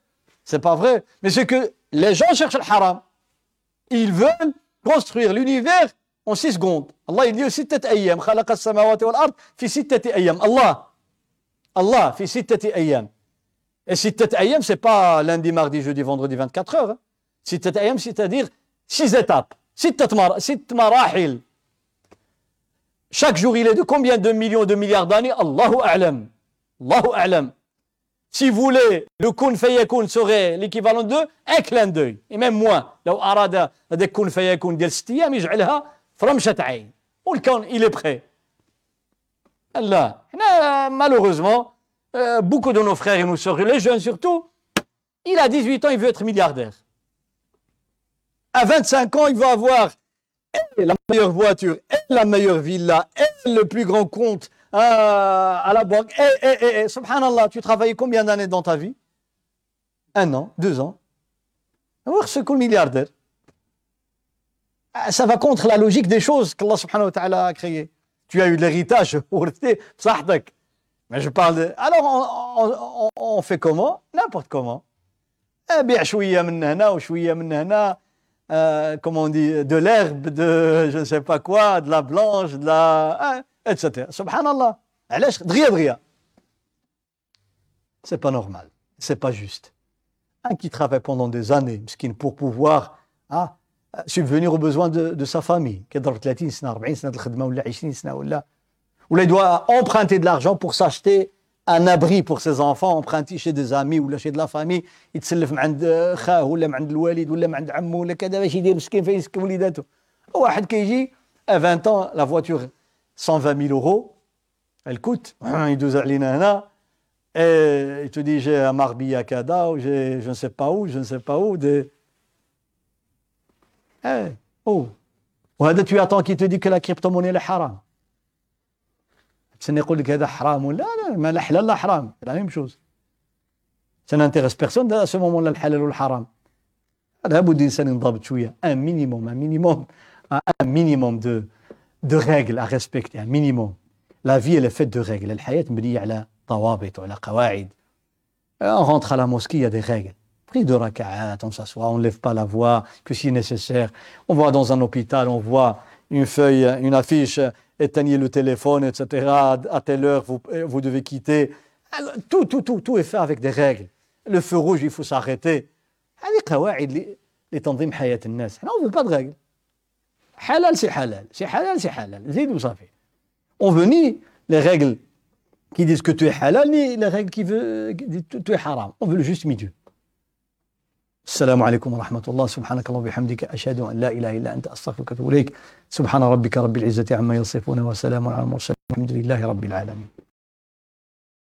C'est pas vrai. Mais c'est que les gens cherchent le haram. Ils veulent construire l'univers en six secondes. Allah, il dit aussi 7 ayyam. Khalaqa samawati wal ard fi Allah. Allah, fi 6 ayyam. Et 6 ayyam, c'est pas lundi, mardi, jeudi, vendredi, 24 heures. Hein. 6 ayyam, c'est-à-dire six étapes. ستة مر... ست مراحل. Chaque jour, il est de combien de millions de milliards d'années Allahu A'lam. Allahu A'lam. Si vous voulez, le kun fayakun serait l'équivalent de un clin d'œil. Et même moins. لو أراد هذا كن فيكون ديال 6 أيام يجعلها فرمشة عين والكون il est prêt là malheureusement euh, beaucoup de nos frères et nos sœurs les jeunes surtout il a 18 ans il veut être milliardaire à 25 ans il veut avoir la meilleure voiture la meilleure villa et le plus grand compte euh, à la banque. Et, et, et, subhanallah tu travailles combien d'années dans ta vie? Un an deux ans. Voir ce qu'un milliardaire. Ça va contre la logique des choses qu'Allah subhanahu wa ta'ala a créées. Tu as eu l'héritage, mais je parle de... Alors, on, fait comment? N'importe comment euh, comment on dit, de l'herbe, de je ne sais pas quoi, de la blanche, de la. Hein, Etc. Subhanallah. C'est pas normal. C'est pas juste. Un qui travaille pendant des années, pour pouvoir hein, subvenir aux besoins de, sa famille. Ou il doit emprunter de l'argent pour s'acheter un abri pour ses enfants emprunter chez des amis ولا chez de la famille يتسلف من عند خاه ولا من عند الوالد ولا من عند عمه ولا كذا باش يدير مسكين فين يسكن وليداته واحد كيجي à 20 ans la voiture 120 000 euros elle coûte. يدوز علينا هنا et tu dis j'ai un marbi à Kada ou j'ai je ne sais pas où, je ne sais pas où des eh oh وهذا tu attends qui te dit que la crypto-monnaie est haram تسنى يقول لك هذا حرام ولا لا ما لا حلال لا حرام la même chose ça n'intéresse personne à ce moment-là الحلال والحرام لابد الانسان ينضبط شويه un minimum un minimum un minimum de de règles à respecter un minimum la vie elle est faite de règles الحياه مبنيه على ضوابط وعلى قواعد on rentre à la mosquée il y a des règles prise de raka'at, on s'assoit, on ne lève pas la voix, que si nécessaire. On va dans un hôpital, on voit une feuille, une affiche, éteignez le téléphone, etc. À telle heure, vous, euh, devez quitter. Tout, est fait avec des règles. Le feu rouge, il faut s'arrêter. On ne veut pas de règles. Halal, c'est halal. C'est halal, c'est halal. On veut ni les règles qui disent que tu es halal, ni les règles qui disent que tu es haram. On veut le juste milieu. السلام عليكم ورحمة الله. سبحانك اللهم وبحمدك أشهد أن لا إله إلا أنت أستغفرك وأتوب إليك. سبحان ربك رب العزة عما يصفون وسلام على المرسلين الحمد لله رب العالمين.